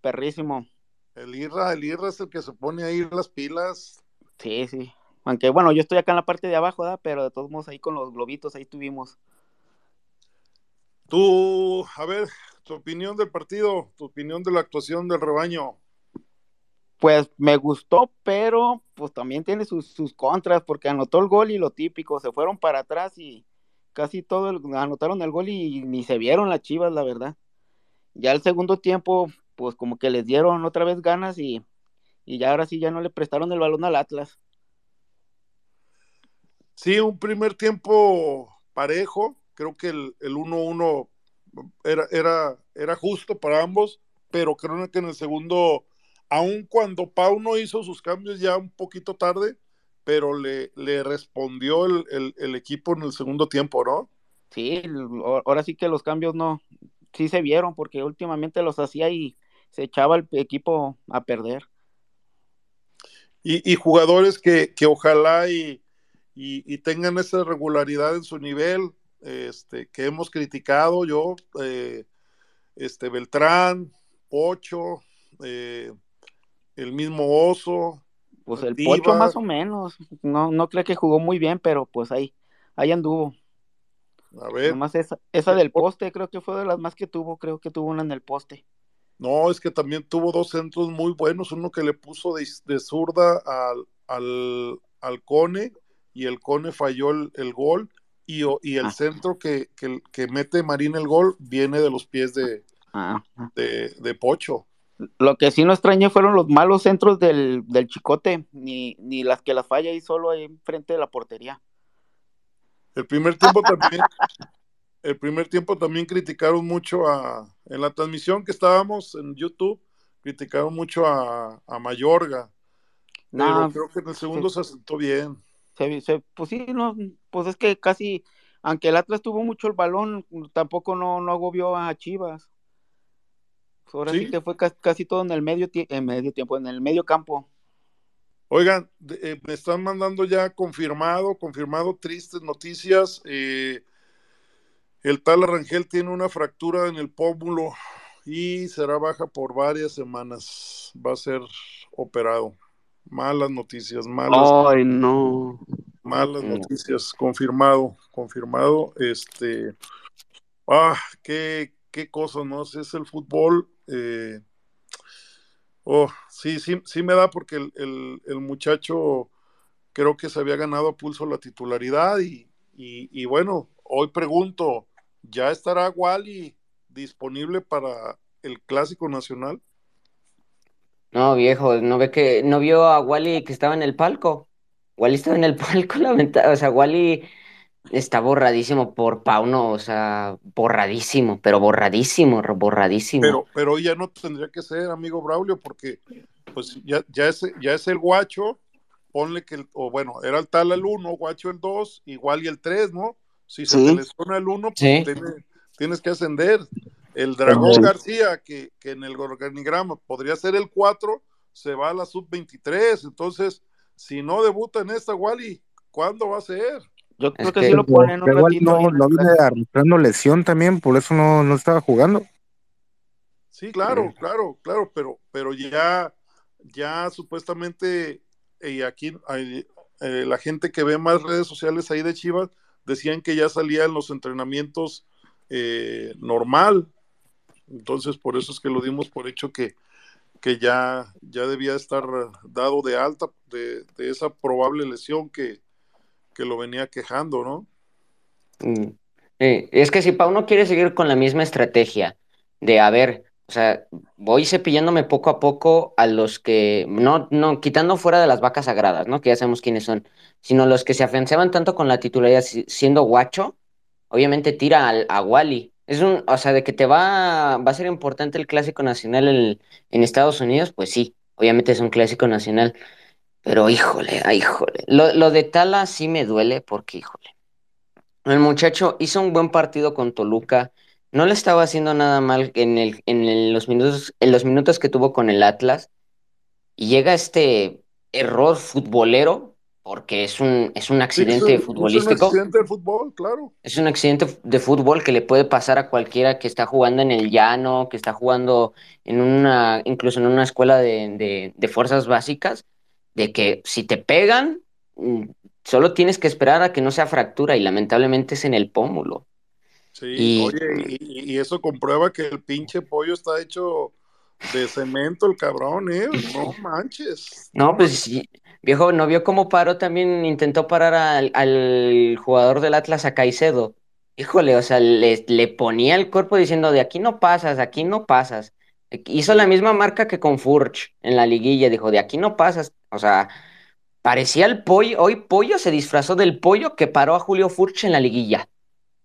Perrísimo. El Irra, el Irra es el que se pone ahí las pilas. Sí, sí. Aunque bueno, yo estoy acá en la parte de abajo, ¿verdad? Pero de todos modos ahí con los globitos, ahí estuvimos. Tú, a ver, tu opinión del partido, tu opinión de la actuación del rebaño. Pues me gustó, pero pues también tiene sus, sus contras, porque anotó el gol y lo típico, se fueron para atrás y casi todo el- anotaron el gol y ni se vieron las chivas, la verdad. Ya el segundo tiempo, pues como que les dieron otra vez ganas y, y ya ahora sí ya no le prestaron el balón al Atlas. Sí, un primer tiempo parejo. Creo que el, el 1-1 era, era, era justo para ambos, pero creo que en el segundo, aun cuando Pau no hizo sus cambios ya un poquito tarde, pero le, le respondió el, el- el equipo en el segundo tiempo, ¿no? Sí, ahora sí que los cambios no, sí se vieron, porque últimamente los hacía y se echaba el equipo a perder. Y, y jugadores que, que ojalá y, y, y tengan esa regularidad en su nivel este, que hemos criticado yo, eh, este, Beltrán, Pocho, eh, el mismo Oso. Pues el Diva. Pocho más o menos. No, no creo que jugó muy bien, pero pues ahí, ahí anduvo. A ver, Nomás esa, esa del poste, creo que fue de las más que tuvo, creo que tuvo una en el poste. no, es que también tuvo dos centros muy buenos, uno que le puso de, de zurda al, al, al Cone y el Cone falló el, el gol y, y el Ah. centro que, que, que mete Marín el gol viene de los pies de, Ah. de, de Pocho. Lo que sí no extrañé fueron los malos centros del, del Chicote, ni, ni las que las falla ahí solo ahí enfrente de la portería. El primer tiempo también, el primer tiempo también criticaron mucho a, en la transmisión que estábamos en YouTube, criticaron mucho a, a Mayorga, pero creo que en el segundo se asentó bien. Se, se- pues sí, no, pues es que casi, aunque el Atlas tuvo mucho el balón, tampoco no, no agobió a Chivas. Pues ahora sí, Sí. que fue ca- casi todo en el medio, en medio tiempo, en el medio campo. Oigan, eh, me están mandando ya confirmado, confirmado, tristes noticias. eh, el tal Arrangel tiene una fractura en el pómulo y será baja por varias semanas. Va a ser operado. Malas noticias, malas, Ay, no. malas No. noticias. Confirmado, confirmado. Este, ah, qué, qué cosa, ¿no? Si es el fútbol. eh, oh, sí, sí, sí me da porque el, el- el muchacho creo que se había ganado a pulso la titularidad y, y- y bueno, hoy pregunto, ¿ya estará Wally disponible para el Clásico Nacional? No, viejo, ¿no ve que no vio a Wally que estaba en el palco? Wally estaba en el palco, lamentable. O sea, Wally está borradísimo por Pauno, o sea, borradísimo, pero borradísimo, borradísimo. Pero, pero ya no tendría que ser, amigo Braulio, porque pues ya, ya, es, ya es el guacho, ponle que, el- o bueno, era el tal el 1, guacho el 2, igual y el 3, ¿no? Si se Sí. te lesiona el 1, pues Sí. tienes que ascender. El Dragón. García, que, que en el organigrama podría ser el 4, se va a la sub-23. Entonces, si no debuta en esta, Wally, ¿cuándo va a ser? Yo Es creo que, que- sí lo ponen un ratito. no, no viene arrastrando lesión también, por eso no, no estaba jugando. Sí, claro, claro, claro, pero, pero ya, ya supuestamente, y aquí hay, eh, la gente que ve más redes sociales ahí de Chivas decían que ya salía en los entrenamientos eh, normal. Entonces, por eso es que lo dimos por hecho que, que ya, ya debía estar dado de alta de, esa probable lesión que, que lo venía quejando, ¿no? Mm, sí, Es que si Pauno quiere seguir con la misma estrategia de, a ver, o sea, voy cepillándome poco a poco a los que, no, no, quitando fuera de las vacas sagradas, ¿no? Que ya sabemos quiénes son, sino los que se afianzaban tanto con la titularidad si- siendo guacho, obviamente tira al, a Wally. Es un, o sea, de que te va, va a ser importante el clásico nacional en, en Estados Unidos, pues sí, obviamente es un clásico nacional, pero híjole, híjole. Lo, lo de Tala sí me duele porque, híjole. El muchacho hizo un buen partido con Toluca. No le estaba haciendo nada mal en el, en los minutos, en los minutos que tuvo con el Atlas. Y llega este error futbolero, porque es un, es un Sí, accidente es un- futbolístico. Es un accidente de fútbol, claro. Es un accidente de fútbol que le puede pasar a cualquiera que está jugando en el llano, que está jugando en una, incluso en una escuela de, de- de fuerzas básicas, de que si te pegan, mm, solo tienes que esperar a que no sea fractura y lamentablemente es en el pómulo. Sí, Y- oye, y, y eso comprueba que el pinche pollo está hecho de cemento, el cabrón, ¿eh? No manches. No, pues sí, viejo, ¿no vio cómo paró también? Intentó parar al, al jugador del Atlas a Caicedo. Híjole, o sea, le, le ponía el cuerpo diciendo, de aquí no pasas, de aquí no pasas. Hizo la misma marca que con Furch en la liguilla, dijo, de aquí no pasas. O sea, parecía el pollo, hoy Pollo se disfrazó del pollo que paró a Julio Furch en la liguilla.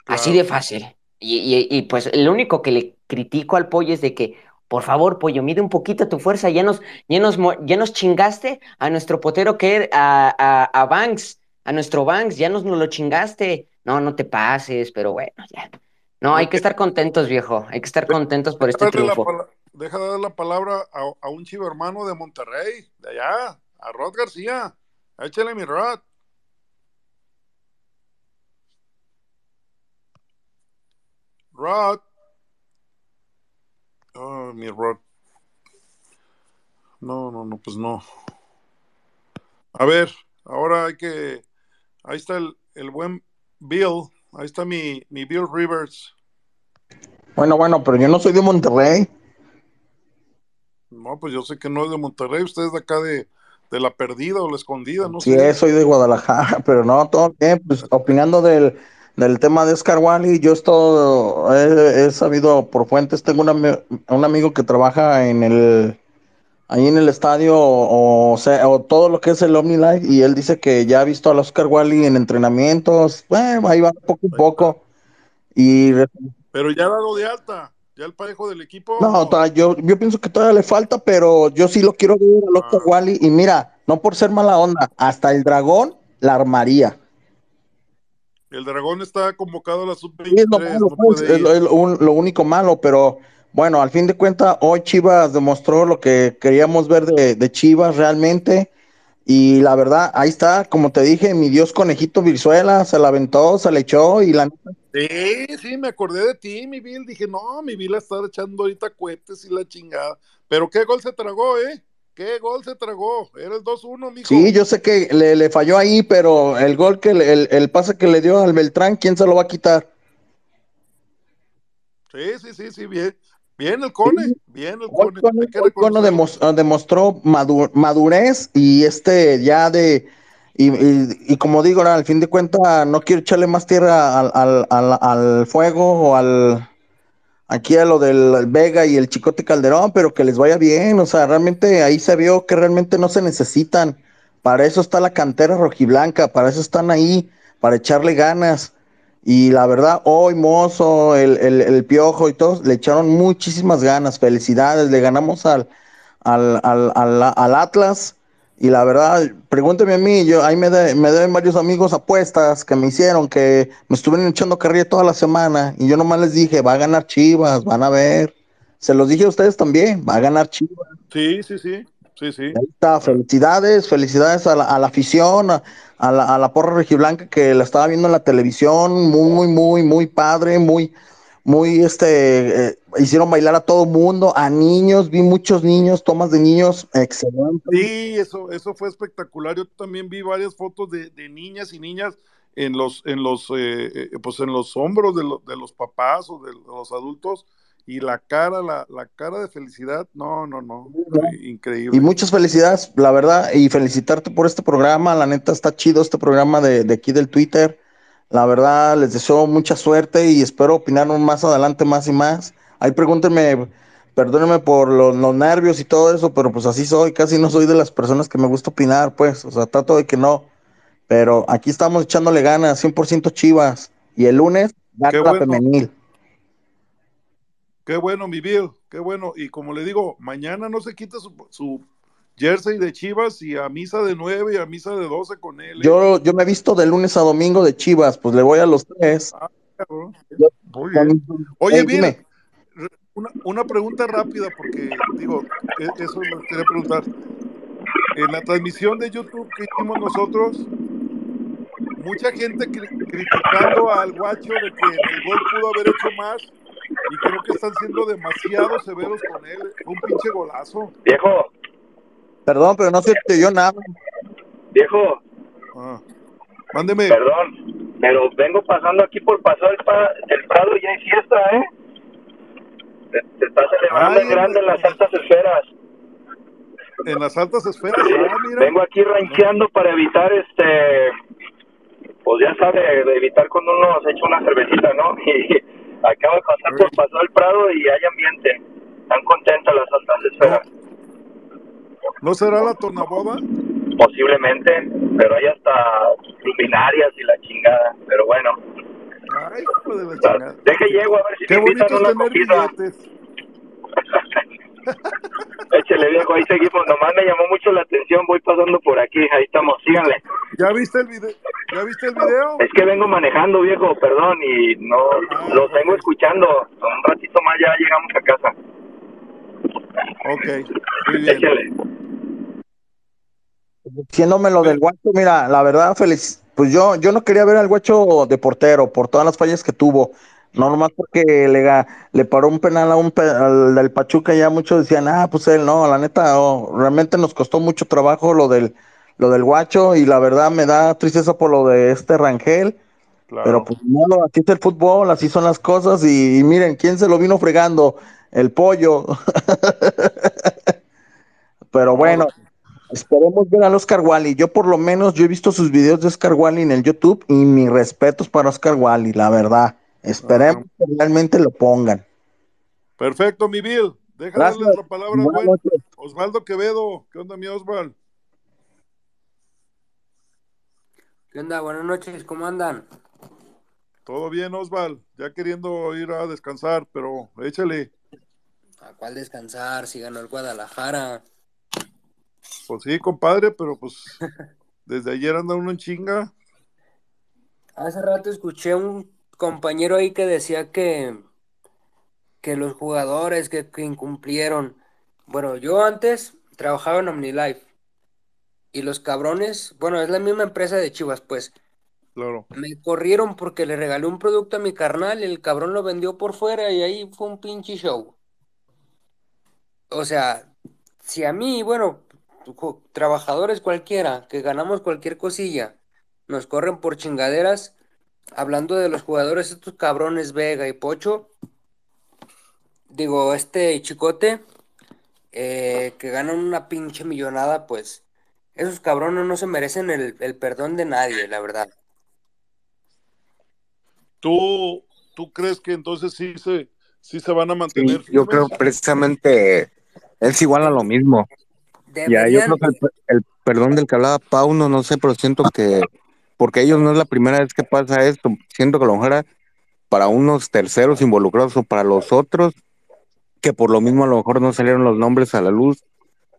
Así de fácil. Y, y- y, pues lo único que le critico al pollo es de que, por favor, pollo, mide un poquito tu fuerza. Ya nos, ya nos, ya nos chingaste a nuestro potero que er, a, a, a Banks, a nuestro Banks, ya nos, nos lo chingaste. No, no te pases, pero bueno, ya. No, hay que estar contentos, viejo. Hay que estar contentos por este triunfo. deja de dar la palabra a, a un chivo hermano de Monterrey, de allá, a Rod García. Échale mi Rod. Rod. Oh, mi Rod. No, no, no, pues no. A ver, ahora hay que. Ahí está el, el buen Bill. Ahí está mi, mi Bill Rivers. Bueno, bueno, pero yo no soy de Monterrey. No, pues yo sé que no es de Monterrey. Usted es de acá de, de la perdida o la escondida, no Sí, sé. soy de Guadalajara, pero no, todo bien. Pues opinando del, del tema de Oscar Wally, yo esto he, he sabido por fuentes. Tengo un, ami- un amigo que trabaja en el ahí en el estadio o, o sea, o todo lo que es el OmniLife y él dice que ya ha visto al Oscar Wally en entrenamientos. Bueno, ahí va poco a poco. Y Pero ya ha dado de alta. Ya el parejo del equipo. no, yo, yo pienso que todavía le falta, pero yo sí lo quiero ver al Oscar Wally. Y mira, no por ser mala onda, hasta el dragón la armaría. El dragón está convocado a la Sí, es lo sub-23. malo, no pues, lo, lo lo único malo, pero bueno, al fin de cuentas, hoy Chivas demostró lo que queríamos ver de, de Chivas realmente. Y la verdad, ahí está, como te dije, mi Dios conejito Virzuela, se la aventó, se le echó y la Sí, sí, me acordé de ti, mi Bill. Dije, no, mi Bill está echando ahorita cohetes y la chingada. Pero qué gol se tragó, ¿eh? Qué gol se tragó. Era el 2-1, mijo. Sí, yo sé que le, le falló ahí, pero el gol que le- el, el pase que le dio al Beltrán, ¿quién se lo va a quitar? Sí, sí, sí, sí, bien. Bien el Cone, bien el Cone. Reconocerlo. demos- ah, demostró madu- madurez y este ya de y, y- y como digo, al fin de cuentas no quiero echarle más tierra al, al- al- al fuego o al aquí a lo del Vega y el Chicote Calderón, pero que les vaya bien, o sea, realmente ahí se vio que realmente no se necesitan. Para eso está la cantera rojiblanca, para eso están ahí, para echarle ganas. Y la verdad, hoy Mozo, el, el, el Piojo y todos le echaron muchísimas ganas. Felicidades, le ganamos al, al, al, al- al Atlas. Y la verdad, pregúnteme a mí, yo ahí me, de- me deben varios amigos apuestas que me hicieron, que me estuvieron echando carrilla toda la semana. Y yo nomás les dije, va a ganar Chivas, van a ver. Se los dije a ustedes también, va a ganar Chivas. Sí, sí, sí. Sí, sí. Ahí está, felicidades, felicidades a la, a la afición, a, a la, a la porra rojiblanca que la estaba viendo en la televisión, muy, muy, muy padre, muy, muy, este, eh, hicieron bailar a todo mundo, a niños, vi muchos niños, tomas de niños, excelente. Sí, eso, eso fue espectacular. Yo también vi varias fotos de, de niñas y niñas en los, en los, eh, eh, pues en los hombros de, lo- de los papás o de los adultos y la cara, la, la cara de felicidad, no, no, no, increíble. Y muchas felicidades, la verdad, y felicitarte por este programa. La neta está chido este programa de, de aquí del Twitter. La verdad, les deseo mucha suerte y espero opinar más adelante más y más. Ahí pregúntenme, perdónenme por los, los nervios y todo eso, pero pues así soy. Casi no soy de las personas que me gusta opinar, pues. O sea, trato de que no. Pero aquí estamos echándole ganas, 100% chivas. Y el lunes, la bueno. femenil. Qué bueno, mi Bill, qué bueno. Y como le digo, mañana no se quita su, su jersey de Chivas y a misa de 9 y a misa de 12 con él. ¿eh? Yo, yo me he visto de lunes a domingo de chivas, pues le voy a los tres. Bien. Oye, Bill, re- una, una pregunta rápida, porque digo, e- eso lo quería preguntar. En la transmisión de YouTube que hicimos nosotros, mucha gente cri- criticando al guacho de que el gol pudo haber hecho más y creo que están siendo demasiado severos con él. Un pinche golazo. Viejo, Perdón, pero no se te dio nada. viejo, Ah. Mándeme. perdón, pero vengo pasando aquí por pasar el, pa- el Prado y hay fiesta, ¿eh? Se, se está celebrando Ay, en grande en las altas esferas. En las altas esferas, ah, mira. Vengo aquí rancheando para evitar este, pues ya sabe, de evitar cuando uno se echa una cervecita, ¿no? Y acabo de pasar por pasar el Prado y hay ambiente. Están contentas las altas esferas. ¿No será la tornaboda? Posiblemente, pero hay hasta luminarias y la chingada. Pero bueno, Ay, hijo de la chingada. deje llego a ver si Qué me bonito es una tener billetes. Échele viejo, ahí seguimos. Nomás me llamó mucho la atención, voy pasando por aquí, ahí estamos, síganle. ¿Ya viste el video? ¿Ya viste el video? Es que vengo manejando, viejo, perdón, y no los vengo escuchando. Un ratito más ya llegamos a casa. Ok, muy bien. Échele. Diciéndome lo del guacho, mira, la verdad, feliz. Pues yo, yo no quería ver al guacho de portero por todas las fallas que tuvo. No nomás porque le, le paró un penal a un pe- al del Pachuca, ya muchos decían, ah, pues él no, la neta, oh, realmente nos costó mucho trabajo lo del, lo del guacho y la verdad me da tristeza por lo de este Rangel, pero pues no, así es el fútbol, así son las cosas y, y miren, ¿quién se lo vino fregando? El pollo. pero bueno, esperemos ver al Oscar Wally. Yo por lo menos, yo he visto sus videos de Oscar Wally en el YouTube y mis respetos para Oscar Wally, la verdad. Esperemos que realmente lo pongan. Perfecto, mi Bill. Darles la palabra noches. Osvaldo Quevedo. ¿Qué onda, mi Osval? ¿Qué onda? Buenas noches, ¿cómo andan? Todo bien, Osval. Ya queriendo ir a descansar, pero échale. ¿A cuál descansar? Si ganó el Guadalajara. Pues sí, compadre, pero pues desde ayer anda uno en chinga. Hace rato escuché un compañero ahí que decía que, que los jugadores que, que incumplieron. Bueno, yo antes trabajaba en OmniLife y los cabrones, bueno, es la misma empresa de Chivas, pues. Claro. Me corrieron porque le regalé un producto a mi carnal y el cabrón lo vendió por fuera y ahí fue un pinche show. O sea, si a mí, bueno, trabajadores cualquiera, que ganamos cualquier cosilla, nos corren por chingaderas, hablando de los jugadores, estos cabrones Vega y Pocho, digo, este Chicote, eh, que ganan una pinche millonada, pues esos cabrones no se merecen el, el perdón de nadie, la verdad. ¿Tú, ¿Tú crees que entonces sí se, sí se van a mantener Sí, yo creo precisamente es igual a lo mismo. Ya, yo creo que el, el perdón del que hablaba Pauno, no sé, pero siento que, porque ellos no es la primera vez que pasa esto, siento que a lo mejor para unos terceros involucrados o para los otros, que por lo mismo a lo mejor no salieron los nombres a la luz,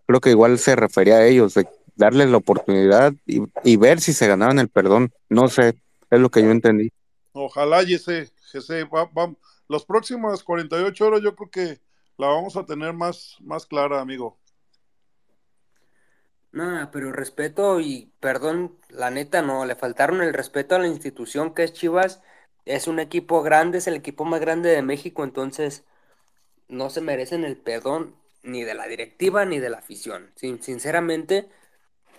creo que igual se refería a ellos, de darles la oportunidad y, y ver si se ganaban el perdón, no sé, es lo que yo entendí. Ojalá, Yese, Jesse, va- va- las próximas 48 horas yo creo que la vamos a tener más, más clara, amigo. Nada, pero respeto y perdón, la neta no, le faltaron el respeto a la institución que es Chivas. Es un equipo grande, es el equipo más grande de México, entonces no se merecen el perdón ni de la directiva ni de la afición. Sin- sinceramente,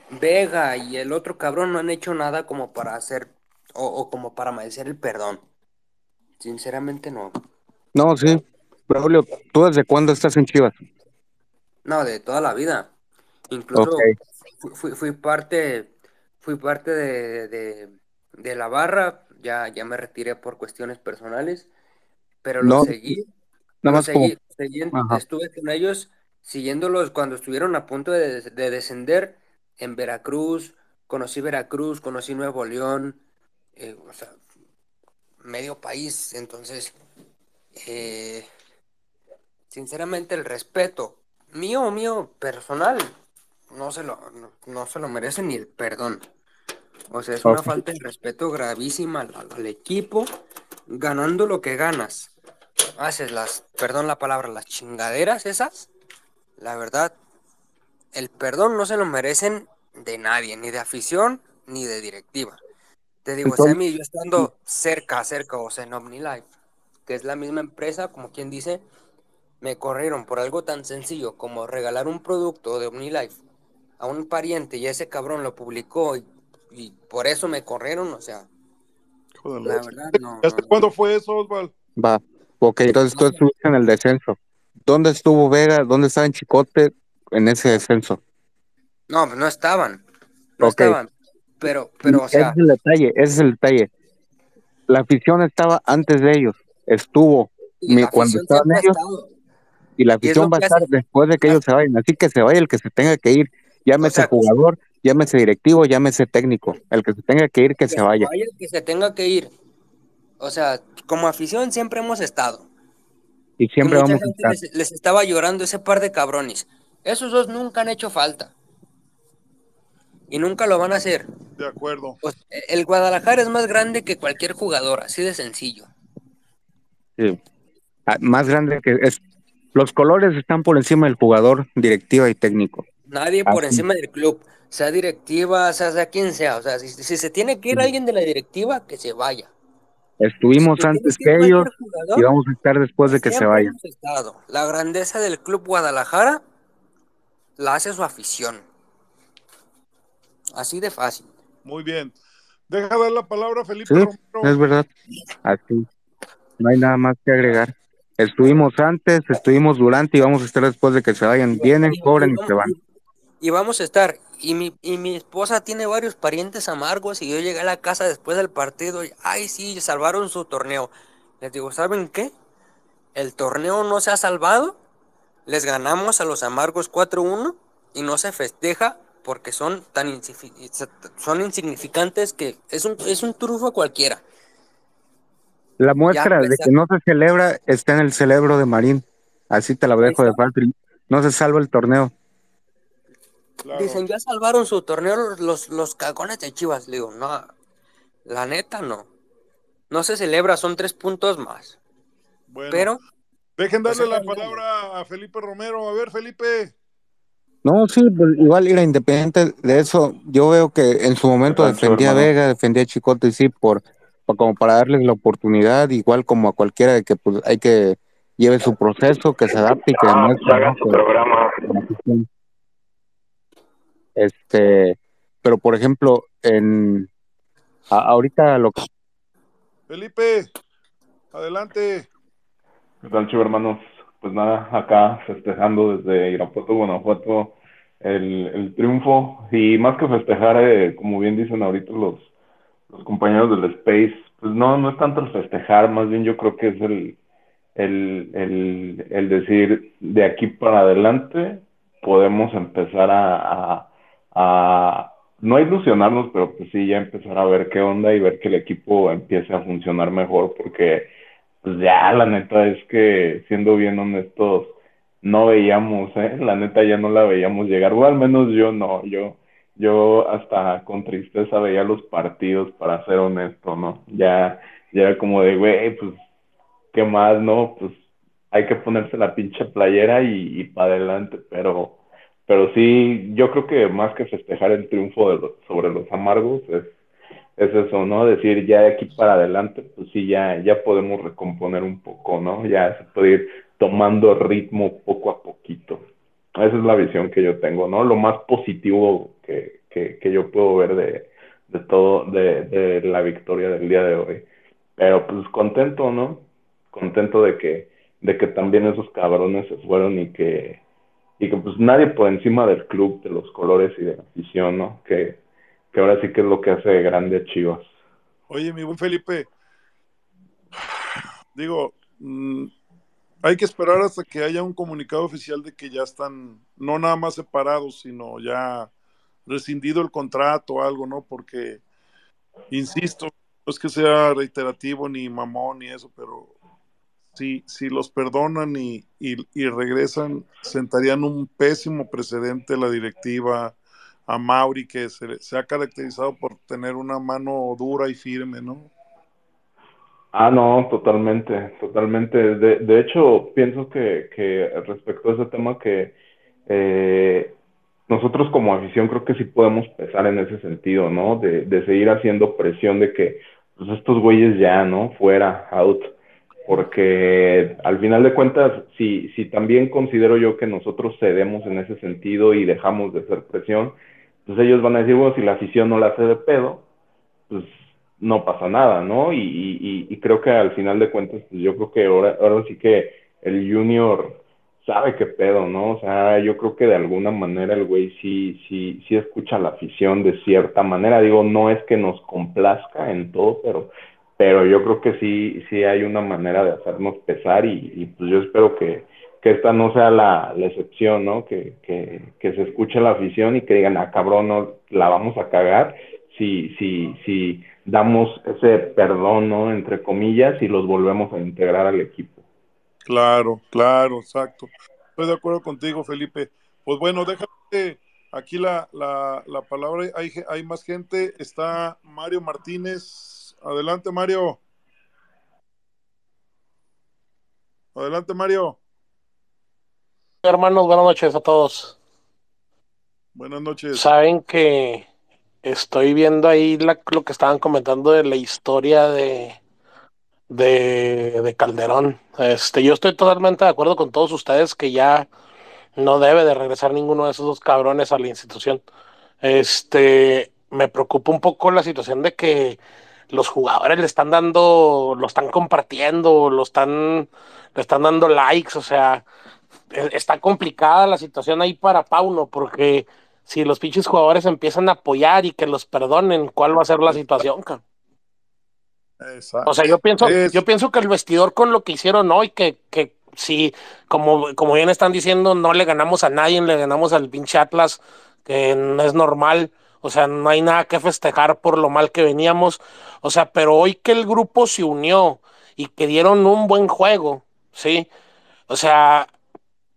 Vega y el otro cabrón no han hecho nada como para hacer o, o como para merecer el perdón. Sinceramente no. No, sí, Braulio, ¿tú desde cuándo estás en Chivas? No, de toda la vida. Incluso fui, fui- fui parte, fui parte de, de- de la barra, ya, ya me retiré por cuestiones personales, pero No, los seguí, nada como- seguí, estuve con ellos siguiéndolos cuando estuvieron a punto de, de descender en Veracruz, conocí Veracruz, conocí Nuevo León, eh, o sea, medio país, entonces, eh, sinceramente el respeto mío, mío, personal, no se lo, no, no se lo merece ni el perdón. O sea, es una falta de respeto gravísima al, al equipo, ganando lo que ganas. Haces las, perdón la palabra, las chingaderas esas, la verdad, el perdón no se lo merecen de nadie, ni de afición, ni de directiva. Te digo, Entonces- Sammy, yo estando cerca, cerca, o sea, en OmniLife, que es la misma empresa, como quien dice, me corrieron por algo tan sencillo como regalar un producto de OmniLife a un pariente y ese cabrón lo publicó y, y por eso me corrieron, o sea, Hijo de la verdad no. ¿Y ¿Hasta cuándo fue eso, Osval? Va, ok, entonces tú estuviste en el descenso. ¿Dónde estuvo Vega? ¿Dónde estaba en Chicote en ese descenso? No, pues no estaban, no Ok. estaban, pero, pero, o ese sea, es el detalle, ese es el detalle. La afición estaba antes de ellos, estuvo mi- cuando estaban ellos estado. y la afición va a estar hace- después de que ellos se vayan. Así que se vaya el que se tenga que ir, llámese jugador, llámese directivo, llámese técnico. El que se tenga que ir, que se vaya. vaya que se tenga que ir. O sea, como afición siempre hemos estado. Y Y siempre mucha vamos a estar. les, les estaba llorando ese par de cabrones. Esos dos nunca han hecho falta. Y nunca lo van a hacer. De acuerdo. Pues, el Guadalajara es más grande que cualquier jugador, así de sencillo. Sí. Ah, Más grande que es. Los colores están por encima del jugador, directiva y técnico. Nadie por Así. encima del club, sea directiva, sea, sea quien sea. O sea, si, si se tiene que ir alguien de la directiva, que se vaya. Estuvimos Si antes que ellos jugador, y vamos a estar después de que se estado. La grandeza del Club Guadalajara la hace su afición. Así de fácil. Muy bien. Deja dar la palabra a Felipe Sí, Romero. es verdad. Así. No hay nada más que agregar. Estuvimos antes, estuvimos durante y vamos a estar después de que se vayan. Vienen, cobran y se van. Y vamos a estar. Y mi, y mi esposa tiene varios parientes amargos y yo llegué a la casa después del partido y, ay, sí, salvaron su torneo. Les digo, ¿saben qué? El torneo no se ha salvado. Les ganamos a los amargos 4-1 y no se festeja porque son tan son insignificantes que es un, es un trufo cualquiera. La muestra de que no se celebra está en el cerebro de Marín. Así te la dejo de fácil. No se salva el torneo. Dicen, ya salvaron su torneo los, los, los cagones de Chivas. Le digo, no, la neta no. No se celebra, son tres puntos más. Bueno, Pero dejen darle Pues, la está bien. palabra a Felipe Romero. A ver, Felipe. No, sí, pues igual era independiente de eso. Yo veo que en su momento defendía a. Vega, defendía a Chicote, y sí, por, por- como para darles la oportunidad, igual como a cualquiera de que pues hay que lleve su proceso, que se adapte y que Ah, pues demuestre, hagan ¿no? su que- programa. Este, pero por ejemplo, en a- ahorita lo que Felipe, adelante. ¿Qué tal, chivo hermanos? Pues nada, acá festejando desde Irapuato, Guanajuato, el, el triunfo. Y más que festejar, eh, como bien dicen ahorita los, los compañeros del Space, pues no, no es tanto el festejar, más bien yo creo que es el, el, el, el decir de aquí para adelante podemos empezar a, a, a no ilusionarnos, pero pues sí ya empezar a ver qué onda y ver que el equipo empiece a funcionar mejor, porque pues ya la neta es que siendo bien honestos no veíamos, ¿eh? La neta ya no la veíamos llegar, o al menos yo no, yo yo hasta con tristeza veía los partidos para ser honesto, ¿no? Ya ya era como de, güey, pues ¿qué más, no? Pues hay que ponerse la pinche playera y, y para adelante, pero, pero sí, yo creo que más que festejar el triunfo de los- sobre los amargos es, es eso, ¿no? Decir ya de aquí para adelante, pues sí, ya, ya podemos recomponer un poco, ¿no? Ya se puede ir tomando ritmo poco a poquito. Esa es la visión que yo tengo, ¿no? Lo más positivo que, que, que yo puedo ver de, de todo, de, de la victoria del día de hoy. Pero pues contento, ¿no? Contento de que, de que también esos cabrones se fueron y que, y que pues nadie por encima del club, de los colores y de la afición, ¿no? Que, que ahora sí que es lo que hace grande a Chivas. Oye, mi buen Felipe, digo, mm, hay que esperar hasta que haya un comunicado oficial de que ya están, no nada más separados, sino ya rescindido el contrato o algo, ¿no? Porque, insisto, no es que sea reiterativo ni mamón ni eso, pero si, si los perdonan y, y, regresan, sentarían un pésimo precedente la directiva a Mauri, que se, se ha caracterizado por tener una mano dura y firme, ¿no? Ah, no, totalmente, totalmente. De, de hecho, pienso que, que respecto a ese tema que eh, nosotros como afición creo que sí podemos pesar en ese sentido, ¿no? De, de seguir haciendo presión de que pues estos güeyes ya, ¿no? Fuera, out. Porque al final de cuentas, si, si también considero yo que nosotros cedemos en ese sentido y dejamos de hacer presión, pues ellos van a decir, bueno, si la afición no la hace de pedo, pues no pasa nada, ¿no? Y, y, y creo que al final de cuentas, pues yo creo que ahora, ahora sí que el junior sabe qué pedo, ¿no? O sea, yo creo que de alguna manera el güey sí, sí, sí escucha la afición de cierta manera. Digo, no es que nos complazca en todo, pero, pero yo creo que sí, sí hay una manera de hacernos pesar y, pues yo espero que, que esta no sea la, excepción, ¿no? Que, que, se escuche la afición y que digan, ah, cabrón, no, la vamos a cagar si, si, si damos ese perdón, ¿no? Entre comillas, y los volvemos a integrar al equipo. Claro, claro, exacto. Estoy de acuerdo contigo, Felipe. Pues bueno, déjame aquí la, la, la palabra. Hay, hay más gente. Está Mario Martínez. Adelante, Mario. Adelante, Mario. Hermanos, buenas noches a todos. Buenas noches. Saben que estoy viendo ahí la- lo que estaban comentando de la historia de, de, de Calderón. Este, yo estoy totalmente de acuerdo con todos ustedes que ya no debe de regresar ninguno de esos dos cabrones a la institución. Este, me preocupa un poco la situación de que los jugadores le están dando, lo están compartiendo, lo están, le están dando likes, o sea, e- está complicada la situación ahí para Pauno, porque si los pinches jugadores empiezan a apoyar y que los perdonen, ¿cuál va a ser la situación, cabrón? Exacto. O sea, yo pienso, Es- yo pienso que el vestidor con lo que hicieron hoy, que, que si, como, como bien están diciendo, no le ganamos a nadie, le ganamos al pinche Atlas, que no es normal. O sea, no hay nada que festejar por lo mal que veníamos. O sea, pero hoy que el grupo se unió y que dieron un buen juego, ¿sí? O sea,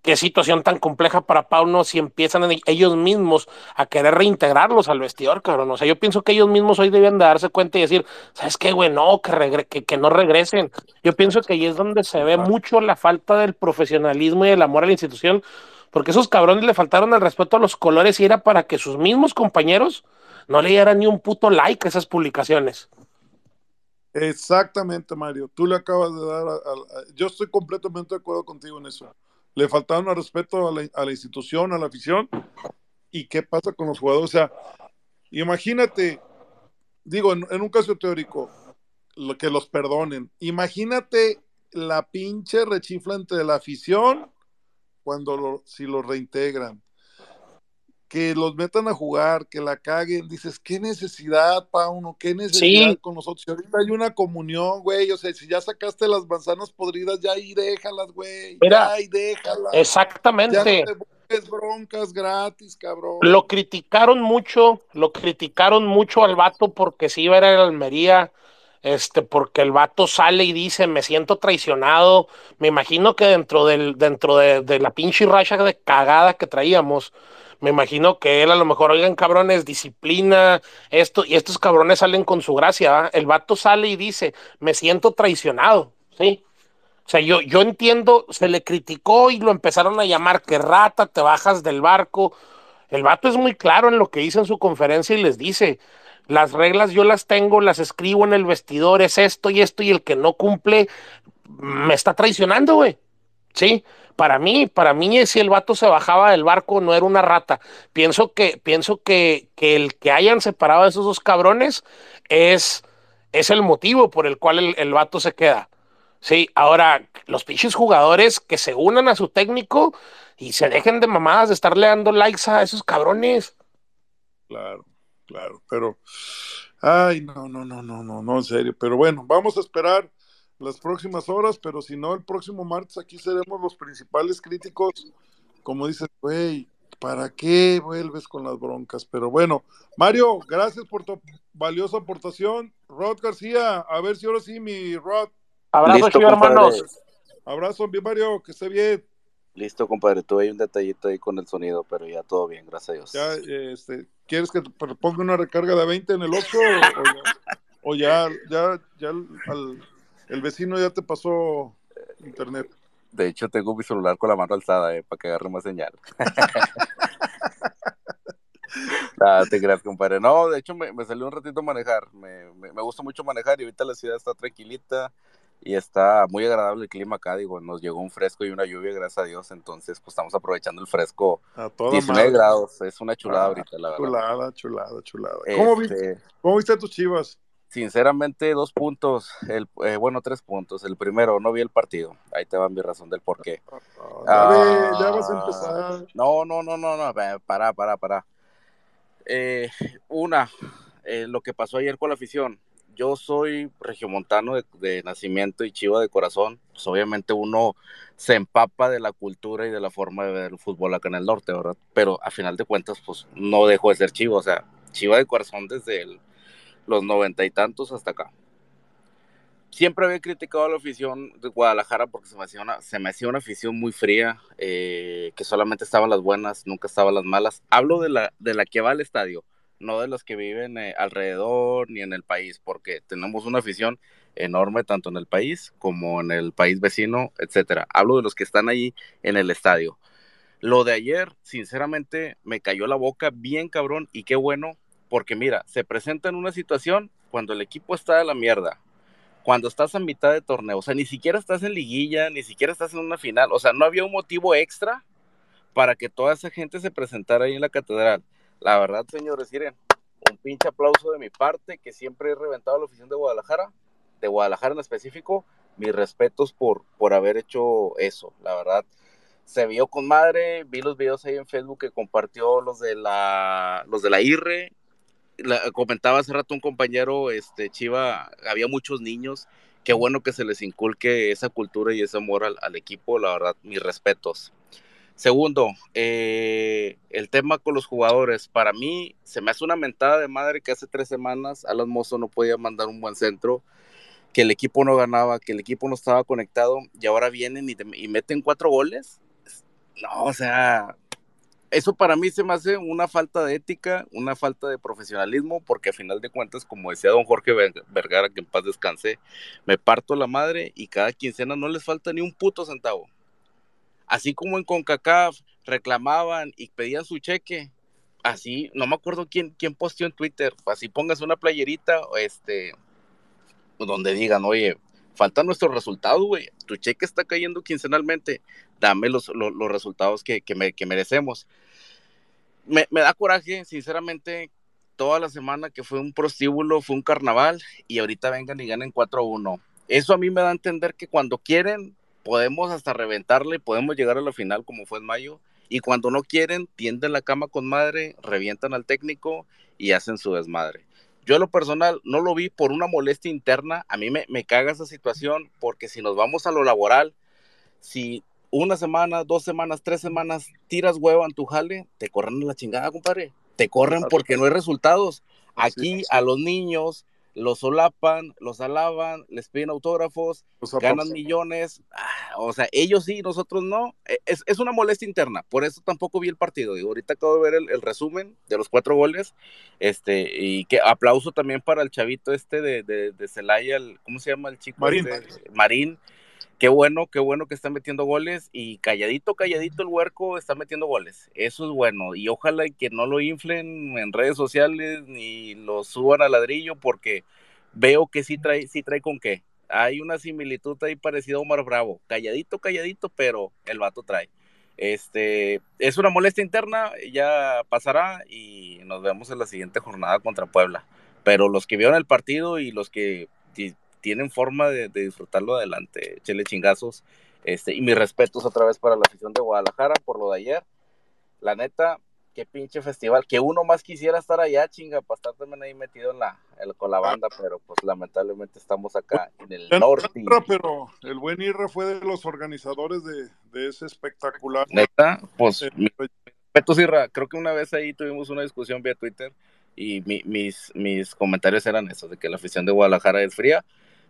qué situación tan compleja para Pauno si empiezan ellos mismos a querer reintegrarlos al vestidor, cabrón. O sea, yo pienso que ellos mismos hoy deben de darse cuenta y decir, ¿sabes qué, güey? No, que, que, que no regresen. Yo pienso que ahí es donde se ve mucho la falta del profesionalismo y del amor a la institución, porque esos cabrones le faltaron el respeto a los colores y era para que sus mismos compañeros no le dieran ni un puto like a esas publicaciones. Exactamente, Mario. Tú le acabas de dar. yo estoy completamente de acuerdo contigo en eso. Le faltaron al respeto a la, a la institución, a la afición. ¿Y qué pasa con los jugadores? O sea, imagínate, digo, en, en un caso teórico, lo que los perdonen. Imagínate la pinche rechifla entre la afición cuando lo- si los reintegran. Que los metan a jugar, que la caguen. Dices, qué necesidad, Pauno, qué necesidad Sí. con nosotros. Si ahorita hay una comunión, güey. O sea, si ya sacaste las manzanas podridas, ya ahí déjalas, güey. Mira, ya ahí déjalas. exactamente. Ya no te busques broncas gratis, cabrón. Lo criticaron mucho, lo criticaron mucho al vato porque se iba a ir a la Almería, este, porque el vato sale y dice, me siento traicionado. Me imagino que dentro del, dentro de, de la pinche racha de cagada que traíamos, me imagino que él a lo mejor, oigan, cabrones, disciplina, esto, y estos cabrones salen con su gracia. El vato sale y dice, me siento traicionado, ¿sí? O sea, yo, yo entiendo, se le criticó y lo empezaron a llamar que rata, te bajas del barco. El vato es muy claro en lo que dice en su conferencia y les dice, las reglas yo las tengo, las escribo en el vestidor, es esto y esto, y el que no cumple me está traicionando, güey. Sí, para mí, para mí, si el vato se bajaba del barco, no era una rata. Pienso que, pienso que, que el que hayan separado a esos dos cabrones es, es el motivo por el cual el, el vato se queda. Sí, ahora los pinches jugadores que se unan a su técnico y se dejen de mamadas de estarle dando likes a esos cabrones. Claro, claro, pero, ay, no, no, no, no, no, no, en serio, pero bueno, vamos a esperar las próximas horas, pero si no, el próximo martes aquí seremos los principales críticos, como dices, güey, ¿para qué vuelves con las broncas? Pero bueno, Mario, gracias por tu valiosa aportación. Rod García, a ver si ahora sí, mi Rod. Abrazo, Listo, hermanos. Abrazo, bien Mario, que esté bien. Listo, compadre. Tuve un detallito ahí con el sonido, pero ya todo bien, gracias a Dios. Ya, este, ¿quieres que te ponga una recarga de 20 en el Oxxo? O, o ya, ya, ya, al- el vecino ya te pasó internet. De hecho, tengo mi celular con la mano alzada, eh, para que agarre más señal. Nada, te creas, compadre. No, de hecho, me, me salió un ratito a manejar. Me, me, me gusta mucho manejar y ahorita la ciudad está tranquilita y está muy agradable el clima acá. Digo, nos llegó un fresco y una lluvia, gracias a Dios. Entonces, pues estamos aprovechando el fresco. A toda 19 madre. grados, es una chulada Ah, ahorita, la verdad. Chulada, chulada, chulada. ¿Cómo, Este, viste, ¿Cómo viste a tus chivas? Sinceramente, dos puntos, el, eh, bueno, tres puntos. El primero, no vi el partido. Ahí te va mi razón del por qué. Ve, Ah, ya vas a empezar. No, no, no, no, no, para, para, para. Eh, una, eh, lo que pasó ayer con la afición. Yo soy regiomontano de, nacimiento y chiva de corazón. Pues obviamente uno se empapa de la cultura y de la forma de ver el fútbol acá en el norte, ¿verdad? Pero a final de cuentas, pues no dejo de ser chivo. O sea, chiva de corazón desde los noventa y tantos hasta acá. Siempre había criticado a la afición de Guadalajara porque se me hacía una, se me hacía una afición muy fría, eh, que solamente estaban las buenas, nunca estaban las malas. Hablo de la, de la que va al estadio, no de las que viven eh, alrededor ni en el país, porque tenemos una afición enorme tanto en el país como en el país vecino, etcétera. Hablo de los que están ahí en el estadio. Lo de ayer, sinceramente, me cayó la boca bien cabrón y qué bueno, porque mira, se presenta en una situación cuando el equipo está de la mierda, cuando estás a mitad de torneo, o sea, ni siquiera estás en liguilla, ni siquiera estás en una final, o sea, no había un motivo extra para que toda esa gente se presentara ahí en la catedral. La verdad, señores, miren, un pinche aplauso de mi parte, que siempre he reventado la oficina de Guadalajara, de Guadalajara en específico, mis respetos por, por haber hecho eso, la verdad. Se vio con madre, vi los videos ahí en Facebook que compartió los de la, los de la IRRE, la- comentaba hace rato un compañero, este, Chiva, había muchos niños, qué bueno que se les inculque esa cultura y ese amor al, al equipo, la verdad, mis respetos. Segundo, eh, el tema con los jugadores. Para mí, se me hace una mentada de madre que hace tres semanas Alan Mozo no podía mandar un buen centro, que el equipo no ganaba, que el equipo no estaba conectado, y ahora vienen y, te- y meten cuatro goles. No, o sea, eso para mí se me hace una falta de ética, una falta de profesionalismo, porque a final de cuentas, como decía don Jorge Ver- Vergara, que en paz descanse, me parto la madre y cada quincena no les falta ni un puto centavo. Así como en CONCACAF reclamaban y pedían su cheque, así, no me acuerdo quién, quién posteó en Twitter, así pongas una playerita, este, donde digan, oye, faltan nuestros resultados, güey, tu cheque está cayendo quincenalmente, dame los, los, los resultados que, que, me- que merecemos. Me, me da coraje, sinceramente, toda la semana que fue un prostíbulo, fue un carnaval, y ahorita vengan y ganen 4-1. Eso a mí me da a entender que cuando quieren, podemos hasta reventarle, podemos llegar a la final como fue en mayo, y cuando no quieren, tienden la cama con madre, revientan al técnico y hacen su desmadre. Yo en lo personal no lo vi por una molestia interna, a mí me, me caga esa situación, porque si nos vamos a lo laboral, si una semana, dos semanas, tres semanas tiras huevo en tu jale, te corren a la chingada, compadre. Te corren porque no hay resultados. Aquí a los niños los solapan, los alaban, les piden autógrafos, ganan millones. Ah, o sea, ellos sí, nosotros no. E- Es, es una molestia interna. Por eso tampoco vi el partido. Digo, ahorita acabo de ver el, el resumen de los cuatro goles. Este, y que aplauso también para el chavito este de, de, de Celaya, el- ¿cómo se llama el chico? Marín. Este? Marín. Qué bueno, qué bueno que está metiendo goles y calladito, calladito el huerco está metiendo goles. Eso es bueno y ojalá que no lo inflen en redes sociales ni lo suban al ladrillo porque veo que sí trae, sí trae con qué. Hay una similitud ahí parecida a Omar Bravo. Calladito, calladito, pero el vato trae. Este, es una molestia interna, ya pasará y nos vemos en la siguiente jornada contra Puebla. Pero los que vieron el partido y los que tienen forma de, de disfrutarlo adelante, échele chingazos. Este, y mis respetos otra vez para la afición de Guadalajara por lo de ayer. La neta, qué pinche festival. Que uno más quisiera estar allá, chinga, para estar también ahí metido en la, con la banda, pero pues lamentablemente estamos acá en el norte. Irra, pero el buen Irra fue de los organizadores de, de ese espectacular. Neta, pues mi respetos, Irra. Creo que una vez ahí tuvimos una discusión vía Twitter y mi- mis, mis comentarios eran esos, de que la afición de Guadalajara es fría.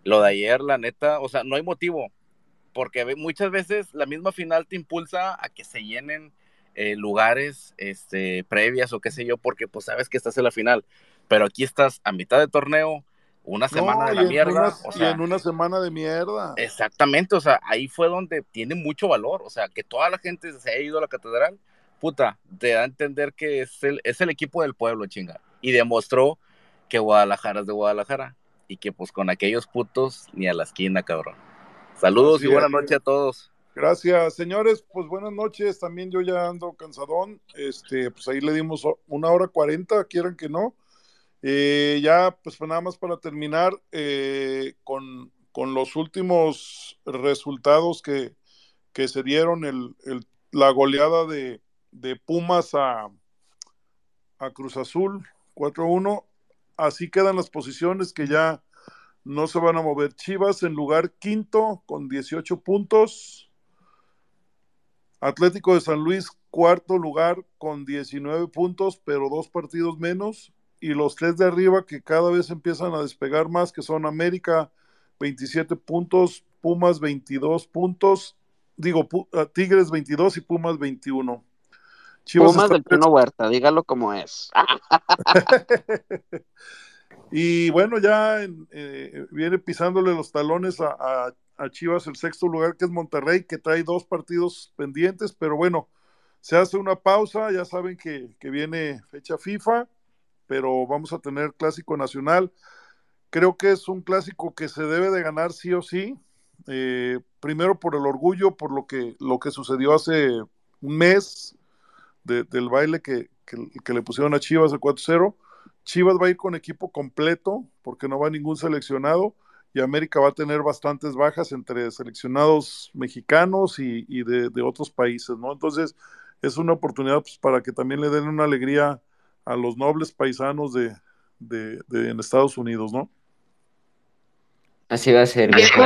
Lo de ayer, la neta, o sea, no hay motivo, porque muchas veces la misma final te impulsa a que se llenen eh, lugares este, previas o qué sé yo, porque pues sabes que estás en la final, pero aquí estás a mitad de torneo, una semana No, de la mierda, una- o y en una semana de mierda. Exactamente, o sea, ahí fue donde tiene mucho valor, o sea, que toda la gente se haya ido a la catedral, puta, te da a entender que es el, es el equipo del pueblo, chinga, y demostró que Guadalajara es de Guadalajara, y que pues con aquellos putos ni a la esquina, cabrón. Saludos Así y buenas es. noches a todos. Gracias, señores. Pues buenas noches. También yo ya ando cansadón. Este, pues ahí le dimos una hora cuarenta, quieran que no. Eh, ya, pues nada más para terminar eh, con, con los últimos resultados que, que se dieron, el, el- la goleada de, de Pumas a, a Cruz Azul, 4-1. Así quedan las posiciones que ya no se van a mover. Chivas en lugar quinto con 18 puntos. Atlético de San Luis, cuarto lugar con 19 puntos, pero dos partidos menos. Y los tres de arriba que cada vez empiezan a despegar más, que son América, 27 puntos, Pumas, 22 puntos. Digo, ah, Tigres, 22 y Pumas, 21. Chivas Pumas del Chino Huerta, dígalo como es. Y bueno, ya eh, viene pisándole los talones a, a- a Chivas el sexto lugar, que es Monterrey, que trae dos partidos pendientes, pero bueno, se hace una pausa, ya saben que, que viene fecha FIFA, pero vamos a tener clásico nacional. creo que es un clásico que se debe de ganar sí o sí. Eh, primero por el orgullo, por lo que, lo que sucedió hace un mes de- del baile que, que- que le pusieron a Chivas el 4-0. Chivas va a ir con equipo completo porque no va ningún seleccionado y América va a tener bastantes bajas entre seleccionados mexicanos y, y de, de otros países, ¿no? Entonces es una oportunidad pues, para que también le den una alegría a los nobles paisanos de, de- de- en Estados Unidos, ¿no? Así va a ser, viejo.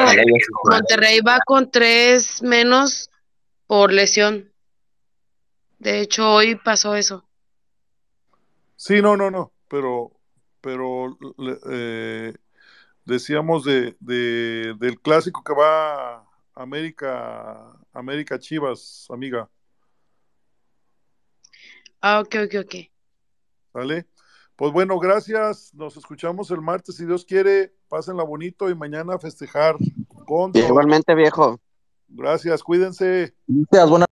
Monterrey va con tres menos por lesión. De hecho, hoy pasó eso. Sí, no, no, no, pero, pero eh, decíamos de, de- del clásico que va América, América Chivas, amiga, Ah, ok, ok, ok. ¿vale? Pues bueno, gracias, nos escuchamos el martes, si Dios quiere, pásenla bonito y mañana a festejar con. Igualmente, viejo. Gracias, cuídense. Gracias, buenas